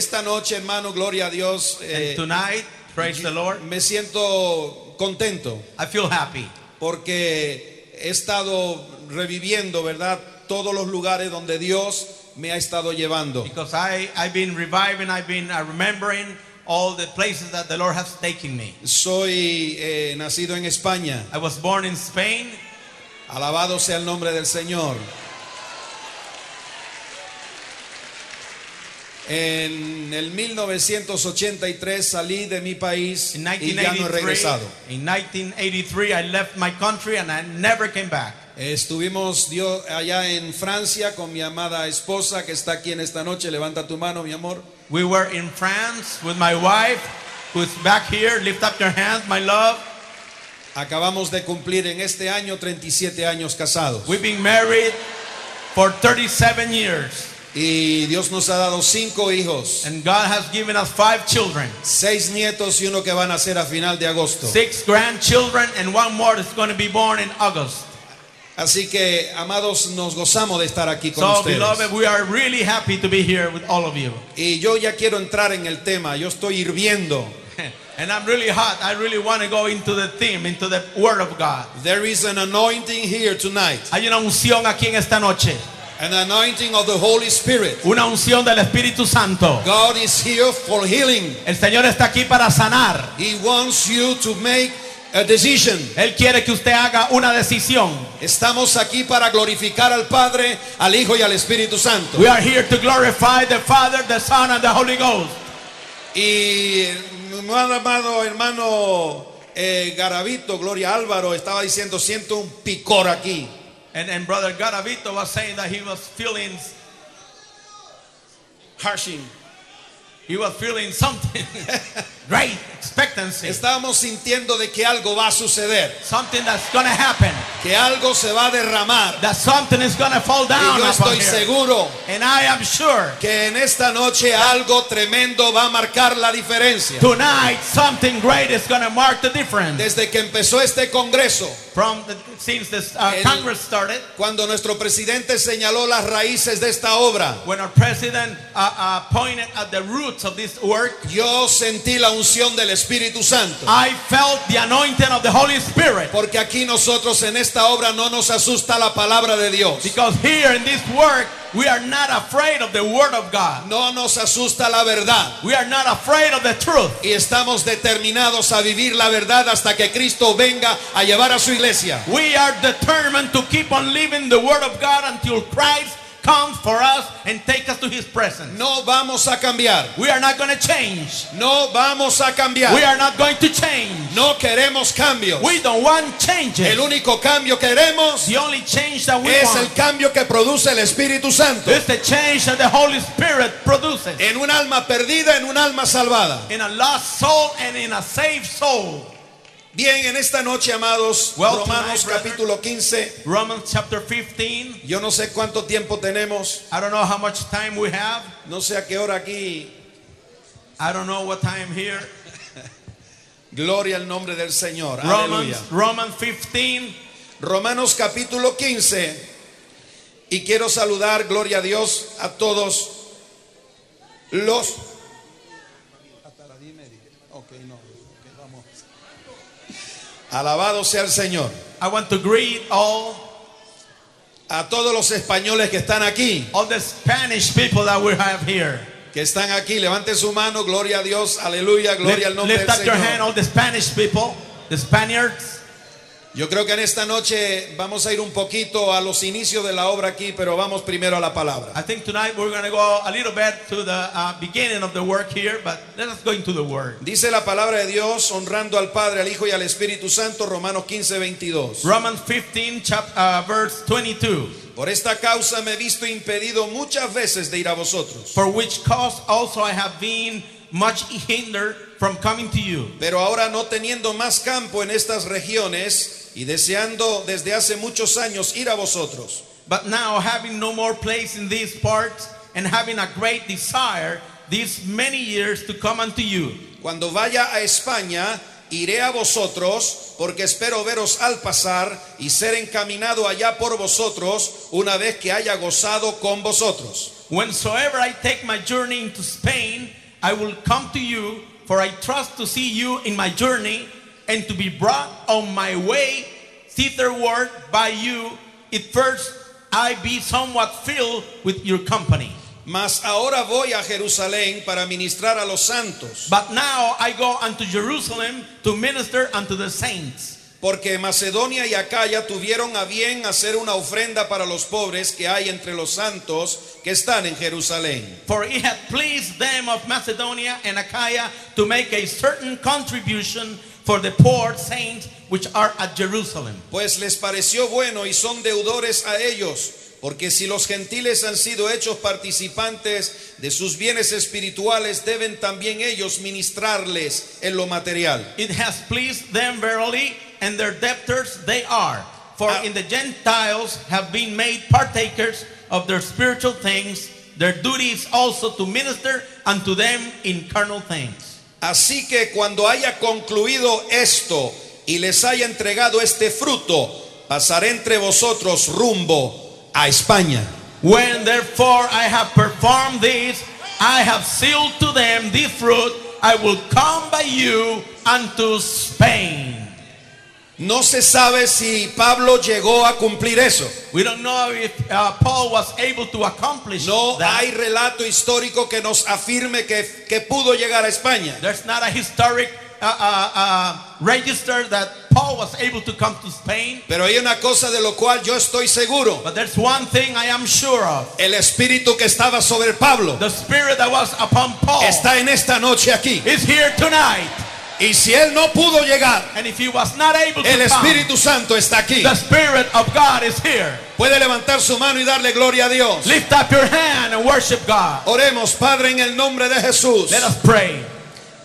Esta noche, hermano, gloria a Dios. eh, tonight, praise the Lord, me siento contento I feel happy porque he estado reviviendo, ¿verdad? Todos los lugares donde Dios me ha estado llevando. because I, I've been reviving, I've been uh, remembering all the places that the Lord has taken me. Soy eh, nacido en España. I was born in Spain. Alabado sea el nombre del Señor. En el 1983 salí de mi país In y ya no he 1983, regresado. in 1983, I left my country and I never came back. Estuvimos Dios, allá en Francia con mi amada esposa que está aquí en esta noche. Levanta tu mano, mi amor. We were in France with my wife, who's back here. Lift up your hands, my love. Acabamos de cumplir en este año 37 años casados. We've been married for 37 years, Y Dios nos ha dado cinco hijos, and God has given us five children. seis nietos y uno que van a nacer a final de agosto. six grandchildren and one more is going to be born in August. Así que, amados, nos gozamos de estar aquí con So, ustedes. beloved, we are really happy to be here with all of you. Y yo ya quiero entrar en el tema. Yo estoy hirviendo. And I'm really hot. I really want to go into the theme, into the Word of God. There is an anointing here tonight. Hay una unción aquí en esta noche, An anointing of the Holy Spirit. una unción del Espíritu Santo. God is here for healing. El Señor está aquí para sanar. He wants you to make a decision. Él quiere que usted haga una decisión. Estamos aquí para glorificar al Padre, al Hijo y al Espíritu Santo. We are here to glorify the Father, the Son, and the Holy Ghost. Y mi amado hermano eh, Garavito, Gloria Álvaro, estaba diciendo, siento un picor aquí. And, and Brother Garavito was saying that he was feeling, Harshing. he was feeling something great, expectancy. Estábamos sintiendo de que algo va a suceder, something that's to happen. que algo se va a derramar. That something is to fall Y down yo upon estoy seguro And I am sure que en esta noche algo tremendo va a marcar la diferencia. tonight something great is going to mark the difference. Desde que empezó este congreso, From the, since this uh, El- Congress started, cuando nuestro presidente señaló las raíces de esta obra, when our president uh, uh, pointed at the roots of this work, yo sentí la unción del Espíritu Santo. I felt the anointing of the Holy Spirit. Porque aquí nosotros en esta obra no nos asusta la palabra de Dios. Because here in this work, we are not afraid of the Word of God. No nos asusta la verdad. We are not afraid of the truth. Y estamos determinados a vivir la verdad hasta que Cristo venga a llevar a su iglesia. We are determined to keep on living the Word of God until Christ comes for us and take us to His presence. No vamos a cambiar. We are not going to change. No vamos a We cambiar. are not going to change. No queremos cambios. We don't want changes. El único cambio que queremos The only change that we es el want cambio que produce el Espíritu Santo. is the change that the Holy Spirit produces En un alma perdida, en un alma salvada. in a lost soul and in a saved soul. Bien, en esta noche, amados, Well, Romanos tonight, capítulo 15. Romans chapter 15. Yo no sé cuánto tiempo tenemos. I don't know how much time we have. No sé a qué hora aquí. I don't know what time here. Gloria al nombre del Señor. Romans, Aleluya. Romans 15. Romanos capítulo 15. Y quiero saludar, gloria a Dios, a todos los... Alabado sea el Señor. I want to greet all A todos los españoles que están aquí, all the Spanish people that we have here. que están aquí, levante su mano, gloria a Dios, aleluya, gloria al Lift, nombre lift del up your hand, all the Spanish people, the Spaniards. Yo creo que en esta noche vamos a ir un poquito a los inicios de la obra aquí, pero vamos primero a la palabra. I think tonight we're going to go a little bit to the uh, beginning of the work here, but let us go into the word. Dice la palabra de Dios, honrando al Padre, al Hijo y al Espíritu Santo, Romanos 15, 22. Romans 15, chap, uh, verse 22. Por esta causa me he visto impedido muchas veces de ir a vosotros. For which cause also I have been much hindered from coming to you. Pero ahora no teniendo más campo en estas regiones y deseando desde hace muchos años ir a vosotros, But now, having no more place in these parts, and having a great desire these many years to come unto you, cuando vaya a España, iré a vosotros, porque espero veros al pasar y ser encaminado allá por vosotros una vez que haya gozado con vosotros. whensoever I take my journey into Spain, I will come to you, for I trust to see you in my journey, and to be brought on my way thitherward by you, if first I be somewhat filled with your company. Mas ahora voy a Jerusalén para ministrar a los santos, But now I go unto Jerusalem to minister unto the saints. porque Macedonia y Acaya tuvieron a bien hacer una ofrenda para los pobres que hay entre los santos que están en Jerusalén. For it hath pleased them of Macedonia and Achaia to make a certain contribution for the poor saints which are at Jerusalem. Pues les pareció bueno y son deudores a ellos, porque si los gentiles han sido hechos participantes de sus bienes espirituales, deben también ellos ministrarles en lo material. It has pleased them verily, and their debtors they are. For Ah. in the Gentiles have been made partakers of their spiritual things, their duty is also to minister unto them in carnal things. Así que cuando haya concluido esto y les haya entregado este fruto, pasaré entre vosotros rumbo a España. When therefore I have performed this, I have sealed to them this fruit, I will come by you unto Spain. No se sabe si Pablo llegó a cumplir eso. We don't know if uh, Paul was able to accomplish No that. hay relato histórico que nos afirme que, que pudo llegar a España. There's not a historic uh, uh, uh, register that Paul was able to come to Spain. Pero hay una cosa de lo cual yo estoy seguro. But there's one thing I am sure of. El espíritu que estaba sobre Pablo The spirit that was upon Paul está en esta noche aquí. is here tonight. Y si él no pudo llegar, And if he was not able to el Espíritu Santo está aquí. the spirit of God is here. Puede levantar su mano y darle gloria a Dios. Lift up your hand and worship God. Oremos, Padre, en el nombre de Jesús. Let us pray.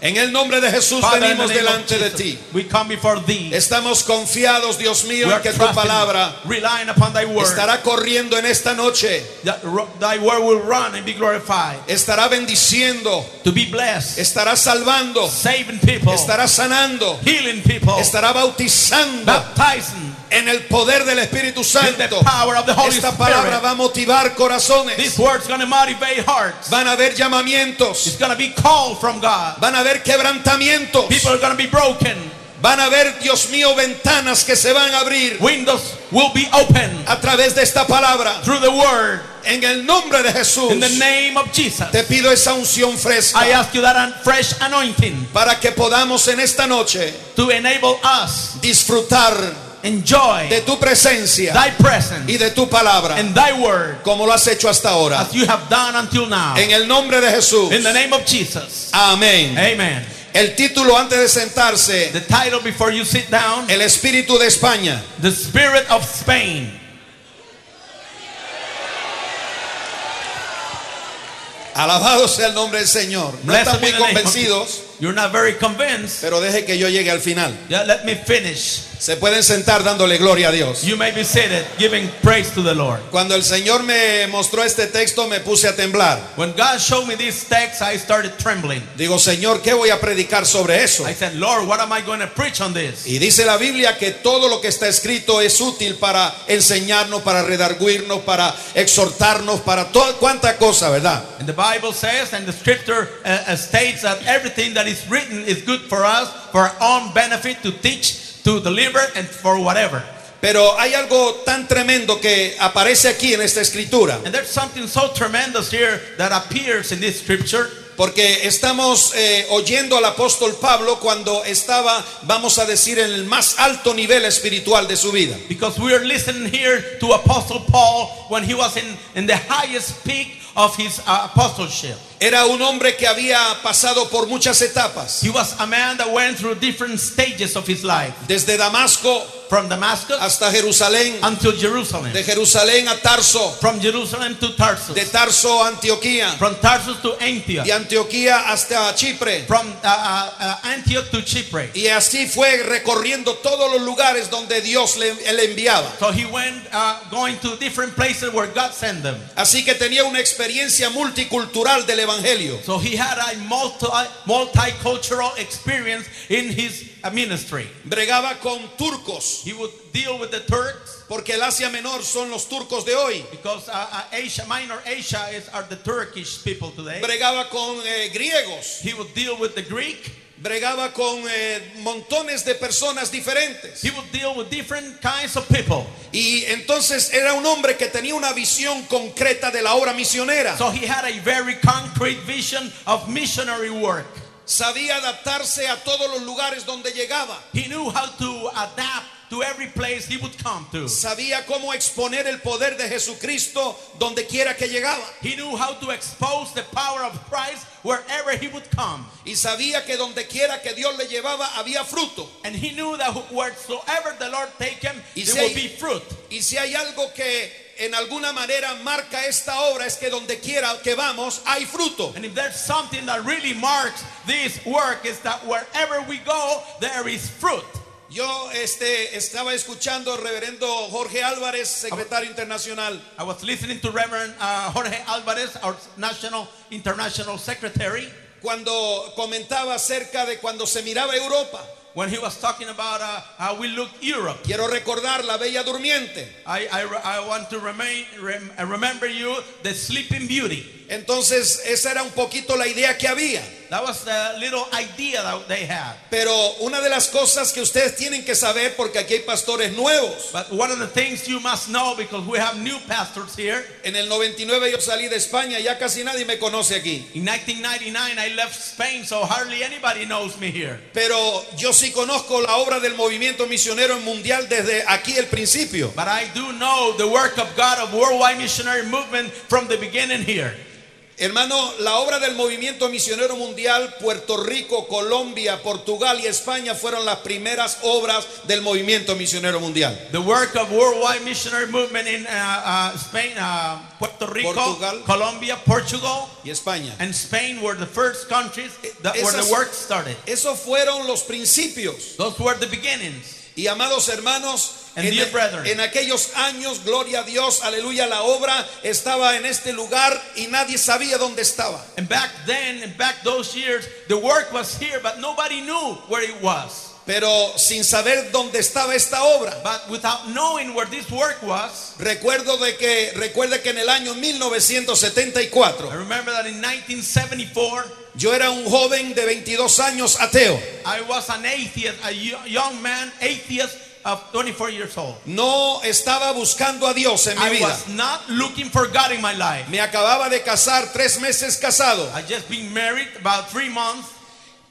En el nombre de Jesús Father, venimos delante de ti. we come before thee. Estamos confiados, Dios mío, en que tu palabra relying upon thy word. estará corriendo en esta noche. Thy word will run and be glorified. Estará bendiciendo. To be blessed, Estará salvando. saving people, Estará sanando. healing people, Estará bautizando. baptizing. En el poder del Espíritu Santo. Esta palabra va a motivar corazones. This word's going to motivate hearts. Van a haber llamamientos. It's to be called from God. Van a haber quebrantamientos. People are to be broken. Van a haber, Dios mío, ventanas que se van a abrir Windows will be open a través de esta palabra. through the word. En el nombre de Jesús. In the name of Jesus, Te pido esa unción fresca I ask you that fresh anointing para que podamos en esta noche to enable us disfrutar enjoy de tu presencia thy presence y de tu palabra and thy word como lo has hecho hasta ahora. as you have done until now. En el nombre de Jesús. In the name of Jesus. Amén. Amen. El título antes de sentarse, The title before you sit down El Espíritu de España. The Spirit of Spain. Alabado sea el nombre del Señor. No Blessed están muy convencidos, You're not very convinced. pero deje que yo llegue al final. Yeah, let me finish. Se pueden sentar dándole gloria a Dios. You may be seated, giving praise to the Lord. Cuando el Señor me mostró este texto me puse a temblar. When God showed me this text, I started trembling. Digo, Señor, ¿qué voy a predicar sobre eso? I said, Lord, what am I going to preach on this? Y dice la Biblia que todo lo que está escrito es útil para enseñarnos, para redarguirnos, para exhortarnos, para toda cuanta cosa, ¿verdad? And the Bible says, and the scripture uh, uh, states that everything that is written is good for us, for our own benefit, to teach, to deliver, and for whatever. Pero hay algo tan tremendo que aparece aquí en esta escritura. And there's something so tremendous here that appears in this scripture. Porque estamos eh, oyendo al apóstol Pablo cuando estaba, vamos a decir, en el más alto nivel espiritual de su vida. Because we are listening here to Apostle Paul when he was in, in the highest peak of his uh, apostleship. Era un hombre que había pasado por muchas etapas. He was a man that went through different stages of his life, Desde Damasco from Damascus hasta Jerusalén, until Jerusalem, de Jerusalén a Tarso, from Jerusalem to Tarsus, de Tarso a Antioquía, from Tarsus to Antioch, de Antioquía hasta Chipre. from uh, uh, uh, Antioch to Chipre. Y así fue recorriendo todos los lugares donde Dios le, le enviaba. So he went uh, going to different places where God sent them. Así que tenía una experiencia multicultural del Evangelio. So he had a multi, multicultural experience in his ministry. Bregaba con turcos, He would deal with the Turks porque el Asia Menor son los turcos de hoy. because uh, uh, Asia, Minor Asia, is are the Turkish people today. Bregaba con eh, griegos, He would deal with the Greek. Bregaba con eh, montones de personas diferentes. He would deal with different kinds of people. Y entonces era un hombre que tenía una visión concreta de la obra misionera. So he had a very concrete vision of missionary work. Sabía adaptarse a todos los lugares donde llegaba. He knew how to adapt to every place he would come to. Sabía cómo exponer el poder de Jesucristo donde quiera que llegaba. He knew how to expose the power of Christ wherever he would come. Y sabía que donde quiera que Dios le llevaba había fruto. And he knew that wheresoever the Lord take him, Y there si will hay- be fruit. Y si hay algo que en alguna manera marca esta obra es que donde quiera que vamos hay fruto. And if there's something that really marks this work is that wherever we go, there is fruit. Yo este, estaba escuchando reverendo Jorge Álvarez, secretario internacional, I was listening to Reverend uh, Jorge Alvarez, our national international secretary, cuando comentaba acerca de cuando se miraba Europa. when he was talking about uh, how we look Europe. Quiero recordar la Bella Durmiente. I, I, I want to remain, rem, remember you, the Sleeping Beauty. Entonces esa era un poquito la idea que había. That was the little idea that they had. Pero una de las cosas que ustedes tienen que saber, porque aquí hay pastores nuevos. But one of the things you must know, because we have new pastors here, En el 99 yo salí de España, ya casi nadie me conoce aquí. in 1999 I left Spain, so hardly anybody knows me here. Pero yo sí conozco la obra del movimiento misionero mundial desde aquí el principio. But I do know the work of God of worldwide missionary movement from the beginning here. Hermano, la obra del movimiento misionero mundial, Puerto Rico, Colombia, Portugal y España fueron las primeras obras del movimiento misionero mundial. The work of worldwide missionary movement in uh, uh, Spain, uh, Puerto Rico, Portugal. Colombia, Portugal, Y España. and Spain were the first countries that where the work started. Esos fueron los principios. Those were the beginnings. Y amados hermanos, And en, dear brethren. en aquellos años, gloria a Dios, aleluya, la obra estaba en este lugar y nadie sabía dónde estaba. And back then, and back those years, the work was here, but nobody knew where it was. Pero sin saber dónde estaba esta obra. But without knowing where this work was, Recuerdo de que recuerde que en el año I 1974 remember that in 1974, yo era un joven de 22 años ateo. I was an atheist, a yo- young man, atheist of 24 years old. No estaba buscando a Dios en mi I vida. was not looking for God in my life. Me acababa de casar, tres meses casado. I just been married about three months,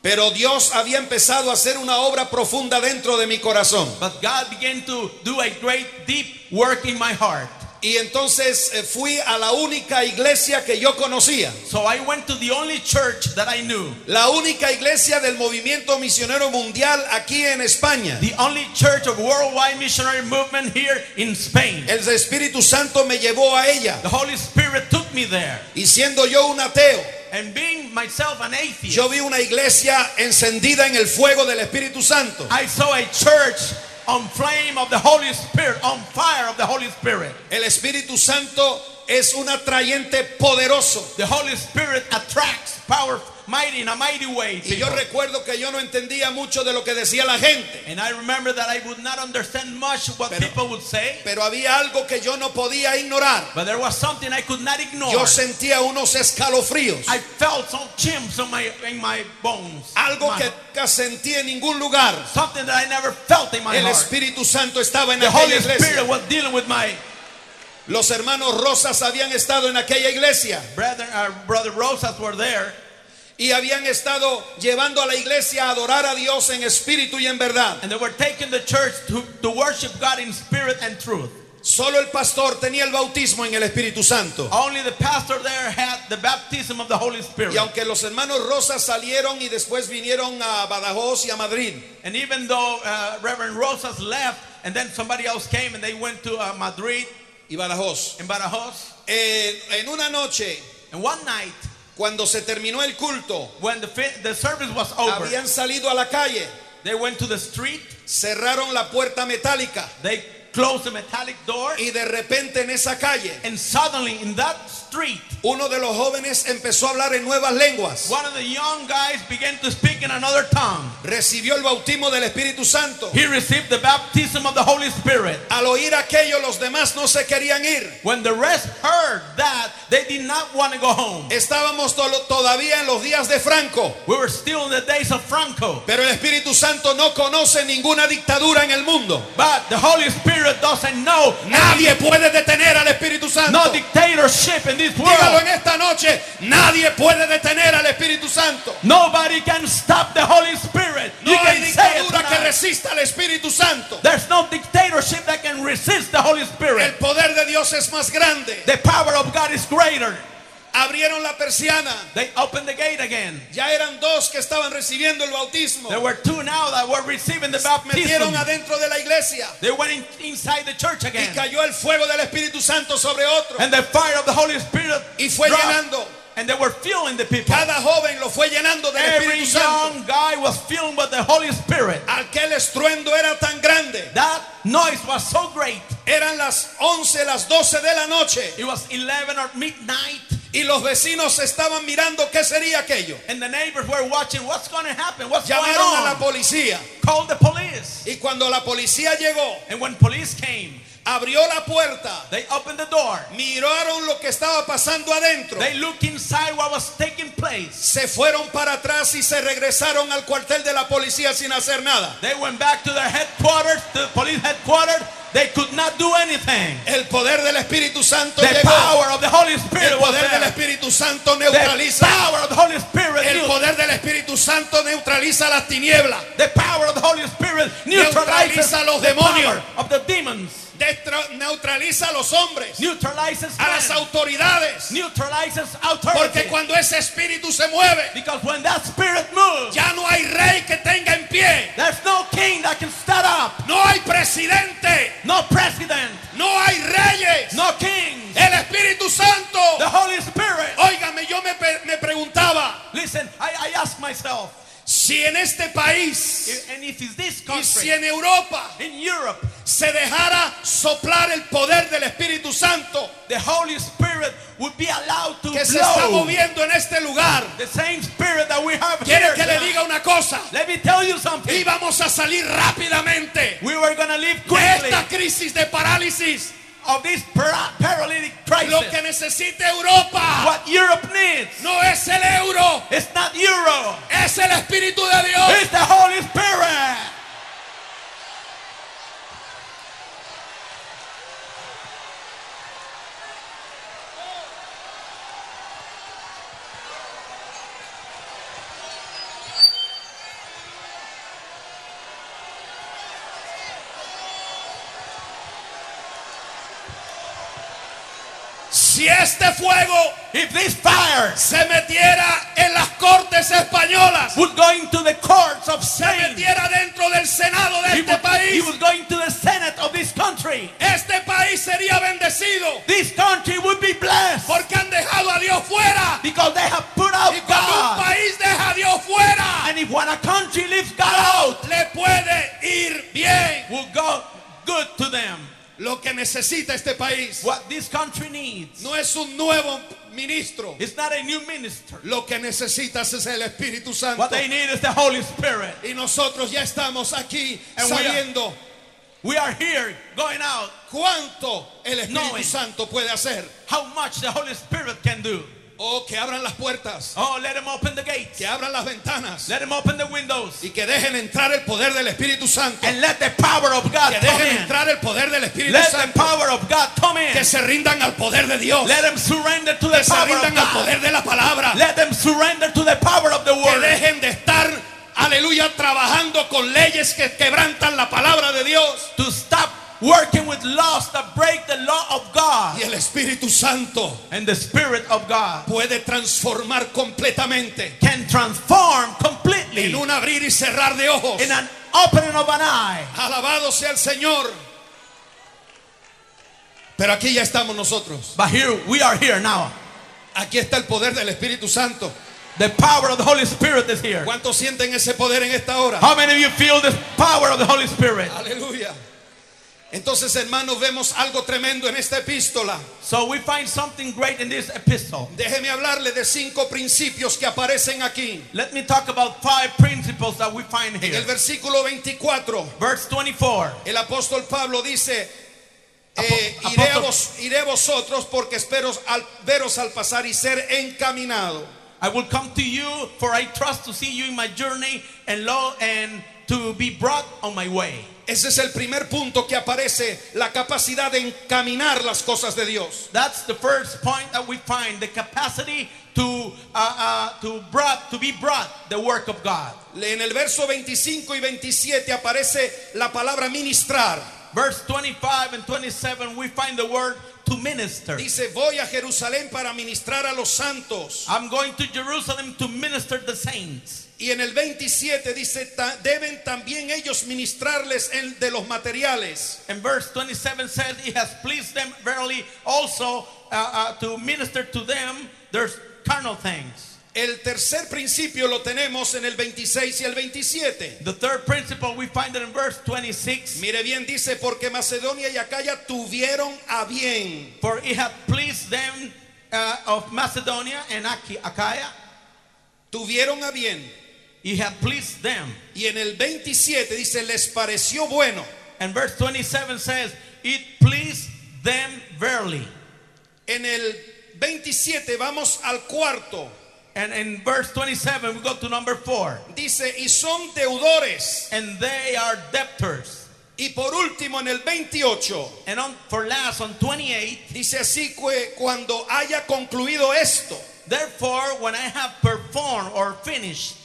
Pero Dios había empezado a hacer una obra profunda dentro de mi corazón. but God began to do a great, deep work in my heart. Y entonces eh, fui a la única iglesia que yo conocía. So I went to the only church that I knew, La única iglesia del movimiento misionero mundial aquí en España. the only church of worldwide missionary movement here in Spain. El Espíritu Santo me llevó a ella. The Holy Spirit took me there. Y siendo yo un ateo, And being myself an atheist, yo vi una iglesia encendida en el fuego del Espíritu Santo. I saw a church on flame of the Holy Spirit, on fire of the Holy Spirit. El Espíritu Santo es un atrayente poderoso. The Holy Spirit attracts power, mighty in a mighty way. Y yo recuerdo que yo no entendía mucho de lo que decía la gente. And I remember that I would not understand much what Pero- people would say, Pero había algo que yo no podía ignorar. but there was something I could not ignore. Yo sentía unos escalofríos. I felt some chimps in my in my bones. Algo My- que nunca sentí en ningún lugar. something that I never felt in my El. Espíritu Santo estaba en The aquella Holy Spirit iglesia. was dealing with my Los hermanos Rosas habían estado en aquella iglesia. Our brother Rosas were there. Y habían estado llevando a la iglesia a adorar a Dios en espíritu y en verdad. And they were taking the church to, to worship God in spirit and truth. Solo el pastor tenía el bautismo en el Espíritu Santo. Only the pastor there had the baptism of the Holy Spirit. Y aunque los hermanos Rosas salieron y después vinieron a Badajoz y a Madrid, And even though uh, Reverend Rosas left, and then somebody else came and they went to uh, Madrid y Badajoz, and Badajoz, eh, en una noche, and one night cuando se terminó el culto, when the, service was over, habían salido a la calle, they went to the street, cerraron la puerta metálica. they closed the metallic door, y de repente en esa calle, and suddenly in that street, uno de los jóvenes empezó a hablar en nuevas lenguas. one of the young guys began to speak in another tongue. Recibió el bautismo del Espíritu Santo. He received the baptism of the Holy Spirit. Al oír aquello, los demás no se querían ir. When the rest heard that, they did not want to go home. Estábamos to- todavía en los días de Franco, We were still in the days of Franco. pero el Espíritu Santo no conoce ninguna dictadura en el mundo. But the Holy Spirit doesn't know Nadie puede detener al Espíritu Santo. no dictatorship in this Dígalo en esta noche, nadie puede detener al Espíritu Santo. Nobody can stop the Holy Spirit. No You hay dictadura que resista al Espíritu Santo. There's no dictatorship that can resist the Holy El Spirit. poder de Dios es más grande. The power of God is greater. Abrieron la persiana. They opened the gate again. Ya eran dos que estaban recibiendo el bautismo. There were two now that were receiving the Metieron baptism. adentro de la iglesia They went in, inside the church y again. cayó el fuego del Espíritu Santo sobre otro. And the fire of the Holy Spirit Y fue dropped. llenando. And they were filling the people. Cada joven lo fue llenando del Every Espíritu Santo. young guy was filled with the Holy Spirit. Aquel estruendo era tan grande. That noise was so great. Eran las 11, las 12 de la noche. It was 11 or midnight. Y los vecinos estaban mirando qué sería aquello. And the neighbors were watching what's going to happen, what's going Llamaron a la on. policía. Called the police. Y cuando la policía llegó, And when police came, abrió la puerta, they opened the door. miraron lo que estaba pasando adentro. They looked inside what was taking place. Se fueron para atrás y se regresaron al cuartel de la policía sin hacer nada. They went back to their headquarters, the police headquarters. They could not do anything. El poder del Espíritu Santo The llegó. power of the Holy Spirit El poder del. Espíritu Santo The neutraliza. power of the Holy Spirit. El poder del Espíritu Santo neutraliza las tinieblas. The power of the Holy Spirit Neutraliza los the demonios. power of the demons. Neutraliza a los hombres, Neutralizes a las autoridades. Neutralizes Porque cuando ese espíritu se mueve, when that spirit moves, ya no hay rey que tenga en pie. there's no king that can stand up. No hay presidente. No president. No hay reyes. No kings. El Espíritu Santo. The Holy Spirit. Óigame, yo me, me preguntaba Listen, I, I ask myself, si en este país if- and if it's this y si country, en Europa in Europe, se dejara soplar el poder del Espíritu Santo the Holy Spirit would be allowed to que se está moviendo en este lugar. the same spirit that we have Quiere here. que le diga una cosa. Let me tell you something. Íbamos a salir rápidamente We were leave de esta crisis de parálisis. Of this para- paralytic Lo crisis. que necesita Europa What Europe needs no es el euro, is not euro. es el Espíritu de Dios. It's the Holy Spirit. Este fuego If this fire se metiera en las cortes españolas, would go into the courts of se Spain, metiera dentro del Senado de este would, país, would go into the Senate of this country. este país sería bendecido This country would be blessed porque han dejado a Dios fuera. because they have put out Y cuando un God. país deja a Dios fuera, And if when a country leaves God out, le puede ir bien. will go good to them. Lo que necesita este país What this country needs no es un nuevo ministro. is not a new minister. Lo que necesitas es el Espíritu Santo. What they need is the Holy Spirit. Y nosotros ya estamos aquí And we are- sabiendo We are here going out cuánto el Espíritu. Santo puede hacer. how much the Holy Spirit can do. Oh, que abran las puertas, Oh, let him open the gates. que abran las ventanas Let him open the windows. y que dejen entrar el poder del Espíritu Santo. And let the power of God Que dejen entrar el poder del Espíritu Let the Santo. power of God come in. Que se rindan al poder de Dios. Let them surrender to the Que se of rindan al poder de la palabra. Let them surrender to the power of the Que word. dejen de estar, aleluya, trabajando con leyes que quebrantan la palabra de Dios. To stop working with laws that break the law of God. Y el Espíritu Santo And the Spirit of God puede transformar completamente can transform completely en un abrir y cerrar de ojos. in an opening of an eye. Alabado sea el Señor. Pero aquí ya estamos nosotros. But here we are here now. Aquí está el poder del Espíritu Santo. The power of the Holy Spirit is here. ¿Cuántos sienten ese poder en esta hora? How many of you feel the power of the Holy Spirit? Aleluya. Entonces, hermanos, vemos algo tremendo en esta epístola. So we find something great in this epistle. Déjeme hablarle de cinco principios que aparecen aquí. Let me talk about five principles that we find En here. el versículo 24, Verse 24. el apóstol Pablo dice, eh, iré, a vos, iré vosotros porque espero al, veros al pasar y ser encaminado. I will come to you, for I trust to see you in my journey and lo and to be brought on my way. Ese es el primer punto que aparece, la capacidad de encaminar las cosas de Dios. That's the first point that we find: the capacity to uh, uh, to brought to be brought the work of God. En el verso 25 y 27 aparece la palabra ministrar. Verse 25 and 27, we find the word to minister. Dice, voy a Jerusalén para ministrar a los santos. I'm going to Jerusalem to minister the saints. Y en el 27 dice, "Ta- deben también ellos ministrarles en- de los materiales. And verse 27 says, It has pleased them verily also uh, uh, to minister to them their carnal things. El tercer principio lo tenemos en el 26 y el 27. The third principle, we find it in verse 26. Mire bien, dice, porque Macedonia y Acaya tuvieron a bien. For it hath pleased them uh, of Macedonia and Achaia, Tuvieron a bien. It hath pleased them. Y en el 27 dice, les pareció bueno. And verse 27 says, It pleased them verily. En el 27 vamos al cuarto. And in verse 27, we go to number 4. Dice, y son deudores. And they are debtors. Y por último, en el 28, And on, for last, on 28, dice así que cuando haya concluido esto, Therefore, when I have performed or finished,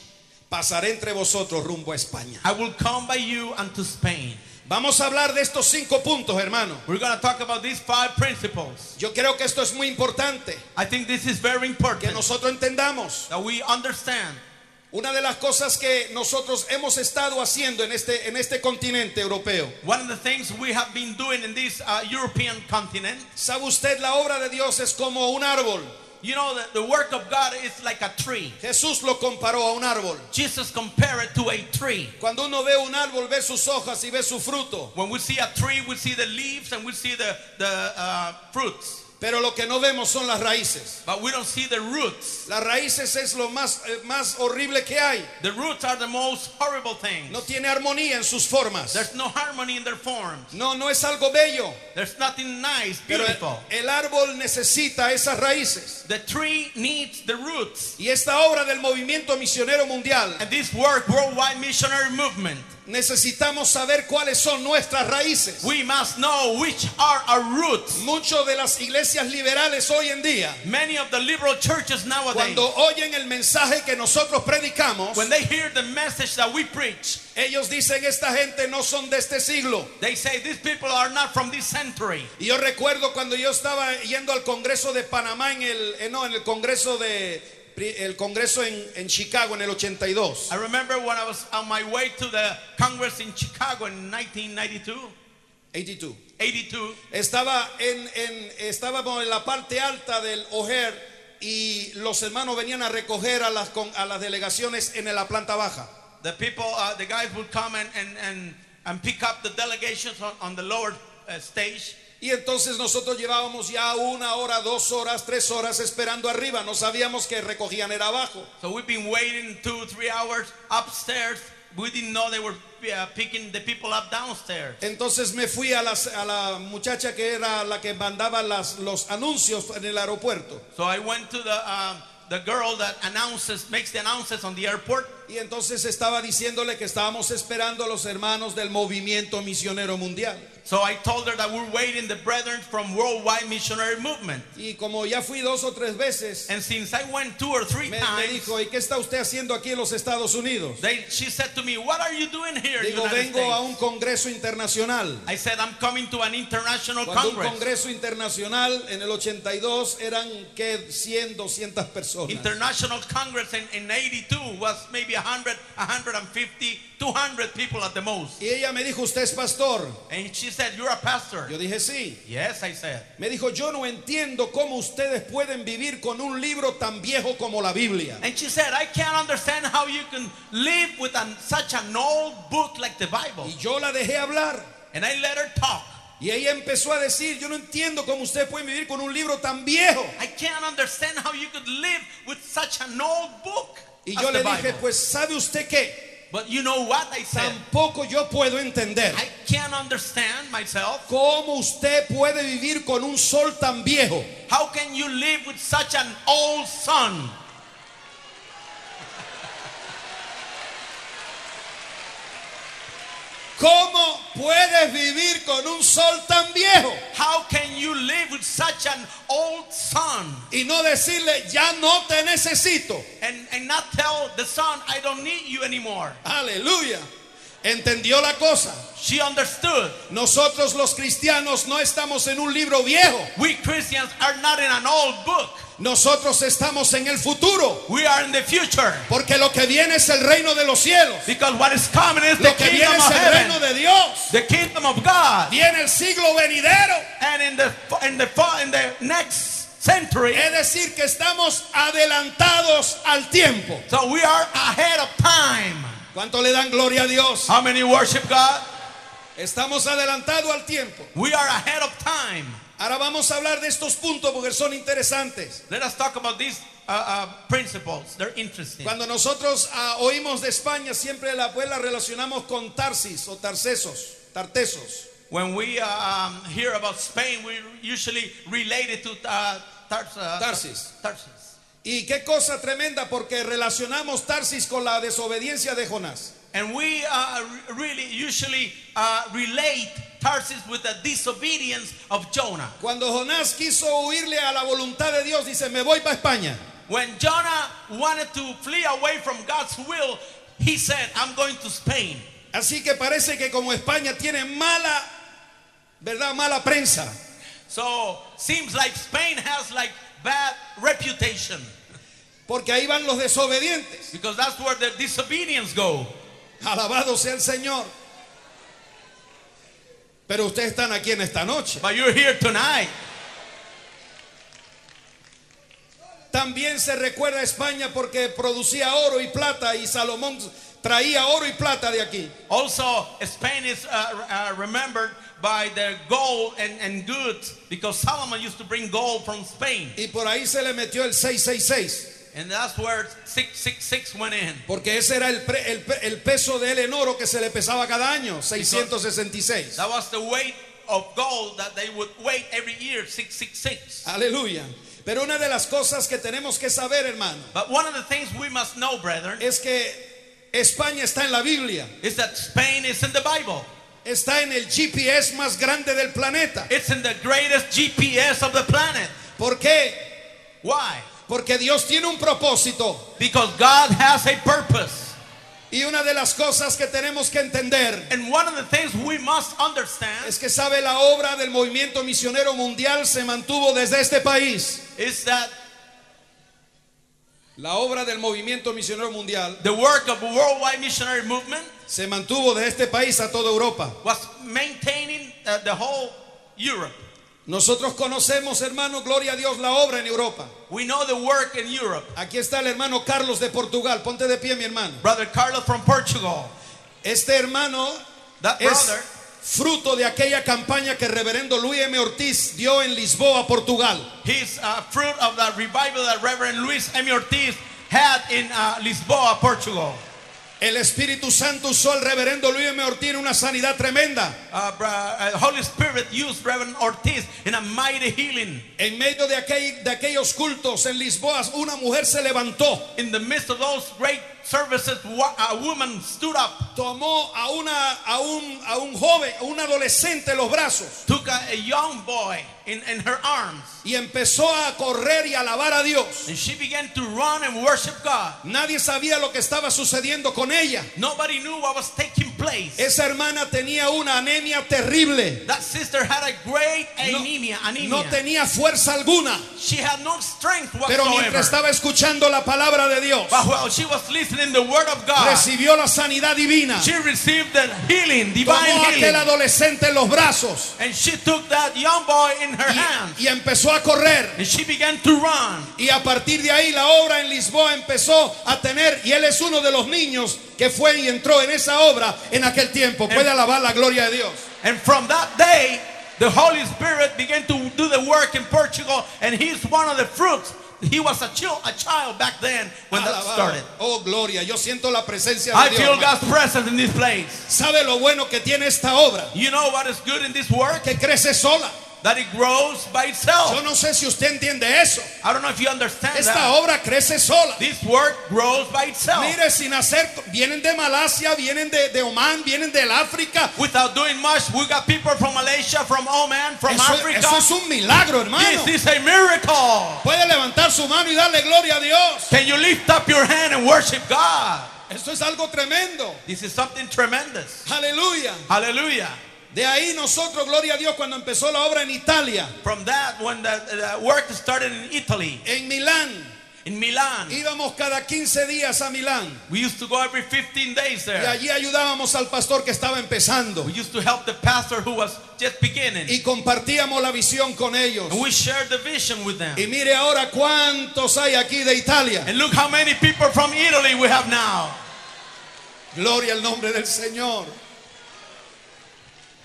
pasaré entre vosotros rumbo a España. I will come by you unto Spain. Vamos a hablar de estos cinco puntos, hermano. We're going to talk about these five principles. Yo creo que esto es muy importante, I think this is very que important nosotros entendamos. that we understand. Una de las cosas que nosotros hemos estado haciendo en este, en este continente europeo. One of the things we have been doing in this uh, European continent, ¿Sabe usted? La obra de Dios es como un árbol. You know, that the work of God is like a tree. Jesús lo comparó a un árbol. Jesus compared it to a tree. Cuando uno ve un árbol, ve sus hojas y ve su fruto. When we see a tree, we see the leaves and we see the, the uh, fruits. Pero lo que no vemos son las raíces. But we don't see the roots. Las raíces es lo más, eh, más horrible que hay. The roots are the most horrible things. No tiene armonía en sus formas. There's no harmony in their forms. No, no es algo bello. There's nothing nice, Pero el, beautiful. el árbol necesita esas raíces. The tree needs the roots. Y esta obra del movimiento misionero mundial, And this work, worldwide missionary movement, necesitamos saber cuáles son nuestras raíces. we must know which are our roots. Muchos de las iglesias liberales hoy en día, Many of the liberal churches nowadays, cuando oyen el mensaje que nosotros predicamos, when they hear the message that we preach, ellos dicen esta gente no son de este siglo. they say these people are not from this century. Y yo recuerdo cuando yo estaba yendo al Congreso de Panamá en el, eh, no, en el Congreso de el Congreso en, en Chicago en el 82. I remember when I was on my way to the Congress in Chicago in 1992, 82. 82. Estaba en, en estábamos en la parte alta del O'Hare y los hermanos venían a recoger a las con- a las delegaciones en la planta baja. The people, uh, the guys would come and, and, and, and pick up the delegations on, on the lower uh, stage. Y entonces nosotros llevábamos ya una hora, dos horas, tres horas esperando arriba. No sabíamos que recogían era abajo. So we've been waiting two, three hours upstairs We didn't know they were uh, picking the people up downstairs. Entonces me fui a, las- a la muchacha que era la que mandaba las- los anuncios en el aeropuerto. So I went to the um, the girl that announces, makes the announcements on the airport. Y entonces estaba diciéndole que estábamos esperando a los hermanos del movimiento misionero mundial. So I told her that we're waiting the brethren from Worldwide Missionary Movement. Y como ya fui dos o tres veces, And since I went two or three me, me times, dijo, ¿y qué está usted haciendo aquí en los Estados Unidos? they, she said to me, "What are you doing here?" Digo, vengo a un congreso internacional. I said, "I'm coming to an international Cuando un congress." congreso internacional en el 82 eran que 100, 200 personas. International Congress in, in 82 was maybe 100, 150, 200 people at the most. Y ella me dijo, ¿usted es pastor? And she said, You're a pastor. Yo dije, sí. Yes, I said. Me dijo, yo no entiendo cómo ustedes pueden vivir con un libro tan viejo como la Biblia. And she said, I can't understand how you can live with an, such an old book like the Bible. Y yo la dejé hablar. And I let her talk. Y ella empezó a decir, yo no entiendo cómo ustedes pueden vivir con un libro tan viejo. I can't understand how you could live with such an old book. Y yo le dije, Bible. pues ¿sabe usted qué? But you know what I said? Tampoco yo puedo entender I can't understand myself. cómo usted puede vivir con un sol tan viejo. How can you live with such an old sun? ¿Cómo puedes vivir con un sol tan viejo? How can you live with such an old sun Y no decirle, ya no te necesito. and, and not tell the sun, I don't need you anymore? Aleluya. Entendió la cosa. She understood. Nosotros los cristianos no estamos en un libro viejo. We Christians are not in an old book. Nosotros estamos en el futuro. We are in the future. Porque lo que viene es el reino de los cielos. Because what is coming is the Lo que viene kingdom es of el reino de Dios. the kingdom of God. Viene el siglo venidero. And in the in the in the next century, Es decir, que estamos adelantados al tiempo. so we are ahead of time. ¿Cuánto le dan gloria a Dios? How many worship God? Estamos adelantados al tiempo. We are ahead of time. Ahora vamos a hablar de estos puntos porque son interesantes. Let us talk about these uh, uh, principles. They're interesting. Cuando nosotros ah, oímos de España, siempre la, pues, la relacionamos con Tarsis o Tarcesos, Tartesos. When we uh, um, hear about Spain, we usually relate it to uh, Tars, uh, Tarsis. Y qué cosa tremenda porque relacionamos Tarsis con la desobediencia de Jonás. And we uh, re- really usually uh, relate Tarsus with the disobedience of Jonah. Cuando Jonás quiso huirle a la voluntad de Dios, dice, me voy para España. When Jonah wanted to flee away from God's will, he said, I'm going to Spain. Así que parece que como España tiene mala, ¿verdad? Mala prensa. So seems like Spain has like bad reputation Porque ahí van los desobedientes. because that's where the disobedience go. Alabado sea el Señor. Pero ustedes están aquí en esta noche. But you're here tonight. También se recuerda a España porque producía oro y plata y Salomón traía oro y plata de aquí. Also, Spain is uh, uh, remembered by their gold and, and goods because Solomon used to bring gold from Spain. Y por ahí se le metió el 666. And that's where 666 went in. Porque ese era el, pre- el el peso de él en oro que se le pesaba cada año, 666. That was the weight of gold that they would weight every year, 666. Aleluya. Pero una de las cosas que tenemos que saber, hermano, But one of the things we must know, brethren, es que España está en la Biblia. is that Spain is in the Bible. Está en el GPS más grande del planeta. It's in the greatest GPS of the planet. ¿Por qué? Why? Porque Dios tiene un propósito. Because God has a purpose. Y una de las cosas que tenemos que entender And one of the things we must understand es que sabe la obra del movimiento misionero mundial se mantuvo desde este país. is that La obra del movimiento misionero mundial the work of the worldwide missionary movement se mantuvo de este país a toda Europa. was maintaining uh, the whole Europe. Nosotros conocemos, hermano, gloria a Dios, la obra en Europa. We know the work in Europe. Aquí está el hermano Carlos de Portugal. Ponte de pie, mi hermano. Brother Carlos from Portugal. Este hermano That es brother fruto de aquella campaña que reverendo Luis M. Ortiz dio en Lisboa, Portugal. He's a fruit of the revival that Reverend Luis M. Ortiz had in uh, Lisboa, Portugal. El Espíritu Santo usó al reverendo Luis M. Ortiz en una sanidad tremenda. Uh, uh, Holy Spirit used Reverend Ortiz in a mighty healing. En medio de, aquel- de aquellos cultos en Lisboa, una mujer se levantó, In the midst of those great services, a woman stood up, tomó a, una, a, un, a un joven, a un adolescente en los brazos took a, a young boy in, in her arms, y empezó a correr y a alabar a Dios. and she began to run and worship God. Nadie sabía lo que estaba sucediendo con ella. Nobody knew what was taking place. Esa hermana tenía una anemia terrible. That sister had a great No- anemia. anemia. No tenía fuerza alguna. she had no strength Pero whatsoever. mientras estaba escuchando la palabra de Dios, but while she was listening the word of God, recibió la sanidad divina. she received the healing, Tomó divine a aquel healing. adolescente en los brazos And she took that young boy in her hands. y, y empezó a correr. And she began to run. Y a partir de ahí la obra en Lisboa empezó a tener, y él es uno de los niños que fue y entró en esa obra en aquel tiempo. Puede alabar la gloria de Dios. And from that day, the Holy Spirit began to do the work in Portugal. And he's one of the fruits. He was a child, a child back then when that started. Oh, gloria. Yo siento la presencia I de Dios. feel hermano. God's presence in this place. ¿Sabe lo bueno que tiene esta obra? You know what is good in this work? Que crece sola. That it grows by Yo itself. no sé si usted entiende eso. I don't know if you understand Esta that. obra crece sola. This work grows by itself. Mire, sin hacer, vienen de Malasia, vienen de, de Oman, vienen del África. Without doing much, we got people from Malaysia, from Oman, from Eso, Africa. eso es un milagro, hermano. This is a miracle. Puede levantar su mano y darle gloria a Dios. Can you lift up your hand and worship God? Esto es algo tremendo. This is something tremendous. Aleluya. Hallelujah. De ahí nosotros, gloria a Dios, cuando empezó la obra en Italia, From that, when the, the work started in Italy, en Milán, in Milan, íbamos cada 15 días a Milán we used to go every 15 days y there. allí ayudábamos al pastor que estaba empezando We used to help the pastor who was just beginning. y compartíamos la visión con ellos. And we shared the vision with them. Y mire ahora cuántos hay aquí de Italia. And look how many people from Italy we have now. Gloria al nombre del Señor.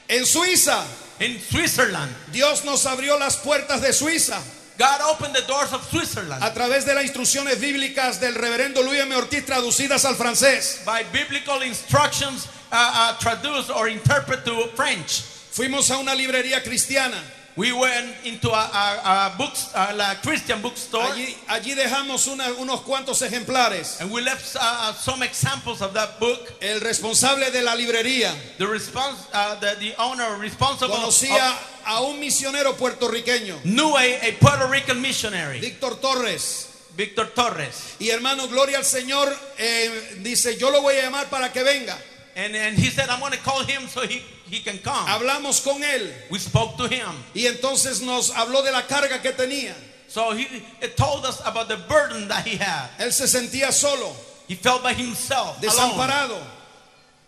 En Suiza, In Switzerland, Dios nos abrió las puertas de Suiza God opened the doors of Switzerland a través de las instrucciones bíblicas del reverendo Luis M. Ortiz traducidas al francés. by biblical instructions uh, uh, traduced or interpreted to French. Fuimos a una librería cristiana. We went into a, a, a books, a la Christian bookstore, Allí, allí dejamos una- unos cuantos ejemplares. and we left uh, some examples of that book. El responsable de la librería The response, uh, the, the owner responsible conocía of- a un misionero puertorriqueño, knew a, a Puerto Rican missionary, Víctor Torres. Victor Torres, Y hermano, gloria al Señor, eh, dice, yo lo voy a llamar para que venga. And and he said, "I'm going to call him so he he can come." Hablamos con él We spoke to him, y entonces nos habló de la carga que tenía. so he told us about the burden that he had. Él se sentía solo, He felt by himself, alone, desamparado.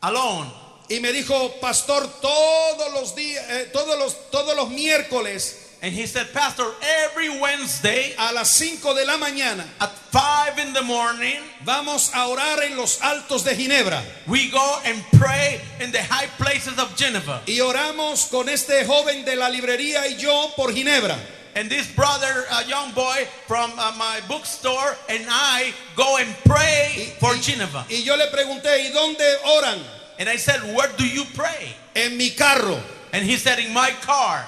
alone. Y me dijo, pastor, todos los días, eh, todos los, todos los miércoles And he said, Pastor, every Wednesday a las 5 de la mañana at five in the morning, vamos a orar en los altos de Ginebra. we go and pray in the high places of Geneva. Y oramos con este joven de la librería y yo por Ginebra. And this brother, a young boy from uh, my bookstore, and I go and pray for y, Geneva. y yo le pregunté, ¿y dónde oran? And I said, Where do you pray? En mi carro. And he said, In my car.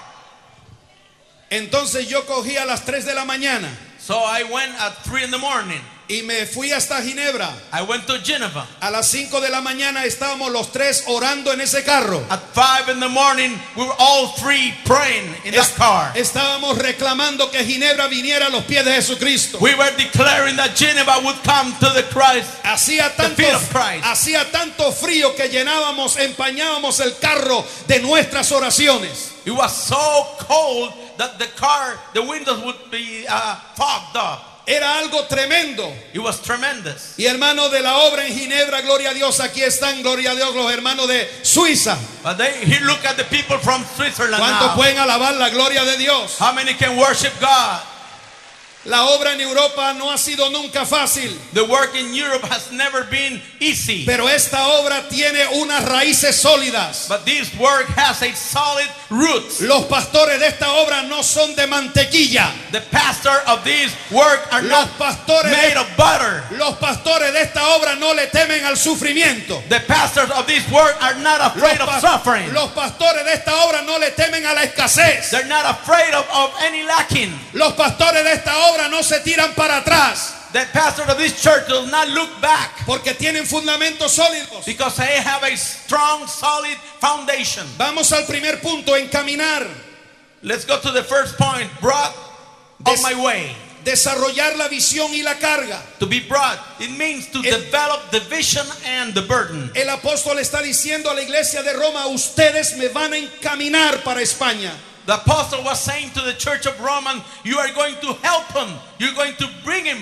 Entonces yo cogí a las 3 de la mañana So I went at three in the morning. y me fui hasta Ginebra. I went to Geneva. A las 5 de la mañana estábamos los tres orando en ese carro. At five in the morning, we were all three praying in that Es- car. Estábamos reclamando que Ginebra viniera a los pies de Jesucristo. We were declaring that Geneva would come to the Christ. Hacía tanto, hacía tanto frío que llenábamos, empañábamos el carro de nuestras oraciones. It was so cold that the car, the windows would be uh, fogged up. Era algo tremendo. It was tremendous. Y hermanos de la obra en Ginebra, gloria a Dios, aquí están, gloria a Dios, los hermanos de Suiza. But they, he look at the people from Switzerland ¿Cuántos now. pueden alabar la gloria de Dios? How many can worship God? La obra en Europa no ha sido nunca fácil, The work in Europe has never been easy. pero esta obra tiene unas raíces sólidas. But this work has a solid root. Los pastores de esta obra no son de mantequilla. The pastor of this work are Los not pastores made de, of butter. los pastores de esta obra no le temen al sufrimiento. The pastors of this work are not afraid of suffering. los pastores de esta obra no le temen a la escasez. They're not afraid of, of any lacking. Los pastores de esta obra no se tiran para atrás The pastor of this church will not look back porque tienen fundamentos sólidos. because they have a strong, solid foundation. Vamos al primer punto, encaminar, Let's go to the first point. Brought on Des- my way. desarrollar la visión y la carga. To be brought, it means to El- develop the vision and the burden. El apóstol está diciendo a la iglesia de Roma, ustedes me van a encaminar para España. The apostle was saying to the church of Roman, You are going to help him, you're going to bring him.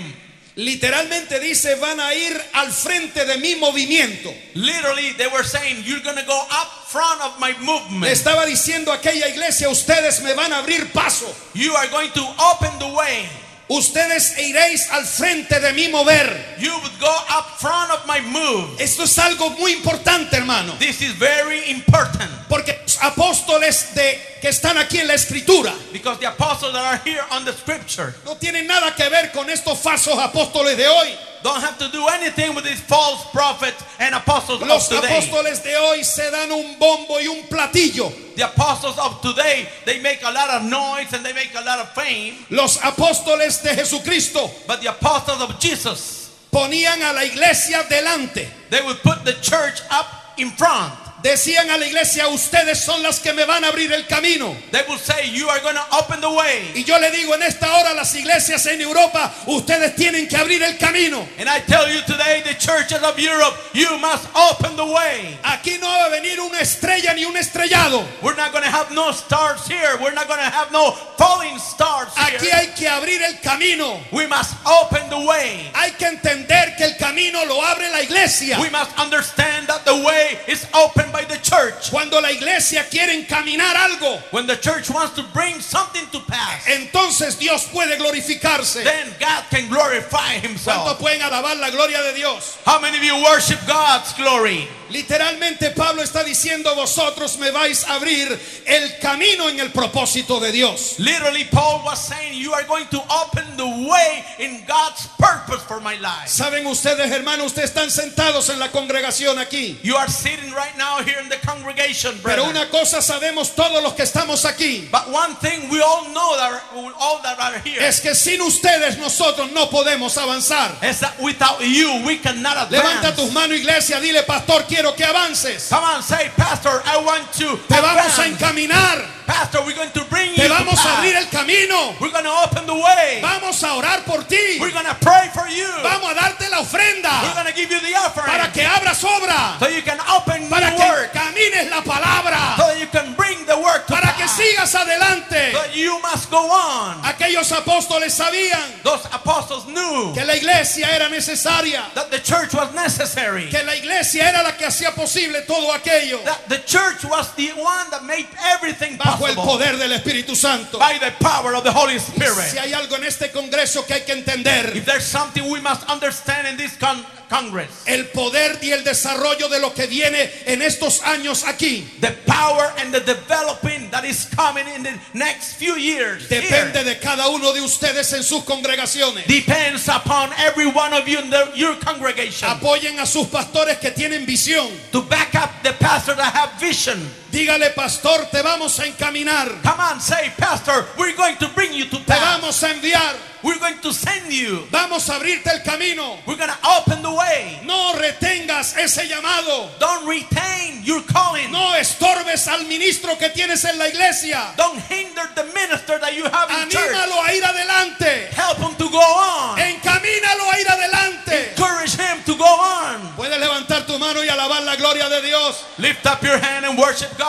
Literalmente dice, van a ir al frente de mi movimiento. Literally, they were saying, You're going to go up front of my Le movement. estaba diciendo a aquella iglesia, ustedes me van a abrir paso. You are going to open the way. Ustedes iréis al frente de mi mover. You would go up front of my move. Esto es algo muy importante, hermano. This is very important Porque los apóstoles de, que están aquí en la escritura because the apostles that are here on the scripture no tienen nada que ver con estos falsos apóstoles de hoy. Don't have to do anything with these false prophets and apostles of today. apóstoles de hoy se dan un bombo y un platillo. The apostles of today, they make a lot of noise and they make a lot of fame. Los apóstoles de Jesucristo But the apostles of Jesus, ponían a la iglesia delante. they would put the church up in front. Decían a la iglesia, ustedes son las que me van a abrir el camino. They would say, You are going to open the way. Y yo le digo en esta hora las iglesias en Europa, ustedes tienen que abrir el camino. And I tell you today, the churches of Europe, you must open the way. Aquí no va a venir una estrella ni un estrellado. We're not going to have no stars here. We're not going to have no falling stars Aquí here. hay que abrir el camino. We must open the way. Hay que entender que el camino lo abre la iglesia. We must understand that the way is opened by the church. Cuando la iglesia quiere encaminar algo, When the church wants to bring something to pass, entonces Dios puede glorificarse. then God can glorify ¿Cuántos Himself. pueden alabar la gloria de Dios? How many of you worship God's glory? Literalmente Pablo está diciendo, vosotros me vais a abrir el camino en el propósito de Dios. Literally, Paul was saying, You are going to open the way in God's purpose for my life. Saben ustedes, hermanos, ustedes están sentados en la congregación aquí. You are sitting right now here in the congregation, Pero una cosa sabemos todos los que estamos aquí, But one thing we all know that all that are here es que sin ustedes nosotros no podemos avanzar. is that without you we cannot Levanta advance. tus manos, iglesia, dile, pastor, quiero que avances. Come on, say, Pastor, I want to Te vamos a advance. encaminar, Pastor, we're going to bring you te to vamos a abrir el camino, We're going to open the way. vamos a orar por ti, We're going to pray for you. vamos a darte la We're ofrenda. Going to give you the offering. Para que abras obra, so you can open para the que work, camines la palabra, so you can bring the work to para que sigas adelante. But you must go on. Aquellos apóstoles sabían Those apostles knew que la iglesia era necesaria, that the church was necessary. que la iglesia era la que hacía posible todo aquello That the church was the one that made everything bajo el possible poder del Espíritu Santo. by the power of the Holy Si Spirit. hay algo en este congreso que hay que entender, If there's something we must understand in this con- Congress, el poder y el desarrollo de lo que viene en estos años aquí the power and the developing that is coming in the next few years here de cada uno de ustedes en sus congregaciones. depends upon every one of you in the, your congregation Apoyen a sus pastores que tienen visión. to back up the pastor that have vision. Dígale, pastor, te vamos a encaminar, Come on, say, Pastor, we're going to bring you to te pass. vamos a enviar, We're going to send you. vamos a abrirte el camino. We're going to open the way. No retengas ese llamado. Don't retain your calling. No estorbes al ministro que tienes en la iglesia. Don't hinder the minister that you have in church. Anímalo a ir adelante. Help him to go on. Encamínalo a ir adelante. Encourage him to go on. Puedes levantar tu mano y alabar la gloria de Dios. Lift up your hand and worship God.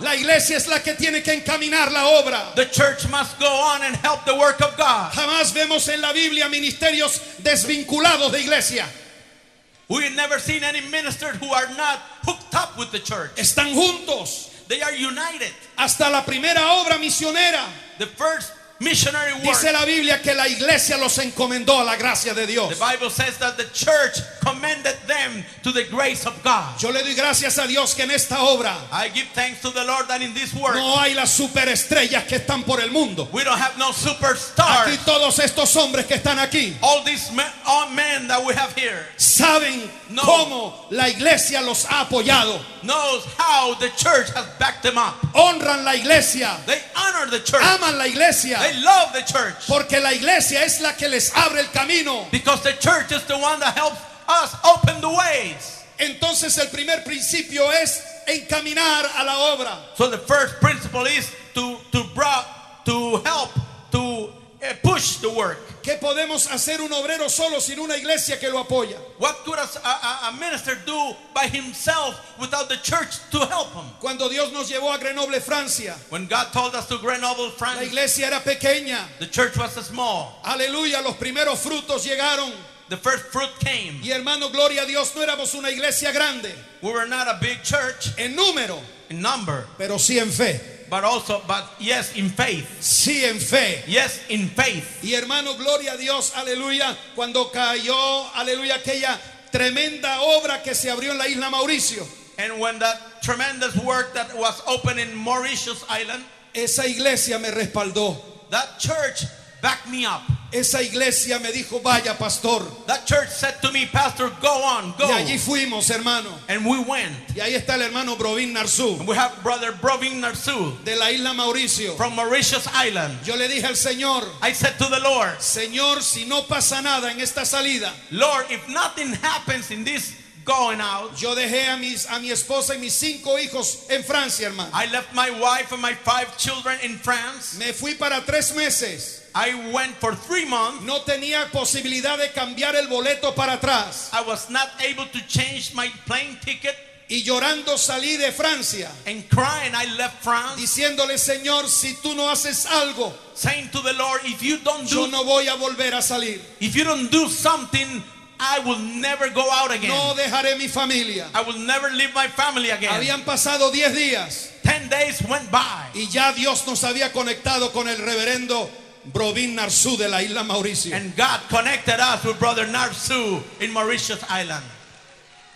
La iglesia es la que tiene que encaminar la obra. The church must go on and help the work of God. Jamás vemos en la Biblia ministerios desvinculados de iglesia. We've never seen any ministers who are not hooked up with the church. Están juntos. They are united. Hasta la primera obra misionera. The first missionary work. Dice la Biblia que la iglesia los encomendó a la gracia de The Dios. Bible says that the church commended them to the grace of God. Yo le doy gracias a Dios que en esta obra I give thanks to the Lord that in this work no hay las superestrellas que están por el mundo. we don't have no Aquí superstars. todos estos hombres que están aquí All these men, all men that we have here saben No. cómo la iglesia los ha apoyado. knows how the church has backed them up. Honran la iglesia, They honor the church. aman la iglesia, They love the church porque la iglesia es la que les abre el camino. because the church is the one that helps us open the ways. Entonces el primer principio es encaminar a la obra. So the first principle is to to bra, to help to uh, push the work. ¿Qué podemos hacer un obrero solo sin una iglesia que lo apoya? What could a, a, a minister do by himself without the church to help him? Cuando Dios nos llevó a Grenoble, Francia, When God told us to Grenoble, la France, iglesia era pequeña. the church was small. Aleluya, los primeros frutos llegaron. The first fruit came. Y hermano, gloria a Dios, no éramos una iglesia grande We were not a big church en número, in number, pero sí en fe. But also, but yes, in faith. Sí en fe. Yes, in faith. Y hermano, gloria a Dios, aleluya, cuando cayó, aleluya, aquella tremenda obra que se abrió en la isla Mauricio. And when that tremendous work that was opened in Mauritius Island, Esa iglesia me respaldó. that church backed me up. Esa iglesia me dijo, vaya pastor. That church said to me, Pastor, go on, go. Y allí fuimos, hermano. And we went. Y ahí está el hermano Brovin Narsú, And we have brother Brovin Narsu de la isla Mauricio. from Mauritius Island. Yo le dije al Señor, I said to the Lord, Señor, si no pasa nada en esta salida, Lord, if nothing happens in this going out, yo dejé a, mis, a mi esposa y mis cinco hijos en Francia, hermano. I left my wife and my five children in France. Me fui para tres meses. I went for three months. No tenía posibilidad de cambiar el boleto para atrás. I was not able to change my plane ticket. Y llorando salí de Francia, And crying, I left France, diciéndole, Señor, si tú no haces algo, saying to the Lord, if you don't yo do, no voy a volver a salir. if you don't do something, I will never go out again. No dejaré mi familia. I will never leave my family again. Habían pasado diez días Ten days went by. y ya Dios nos había conectado con el reverendo Brovin Narsú de la isla Mauricio. And God connected us with Brother Narsu in Mauritius Island.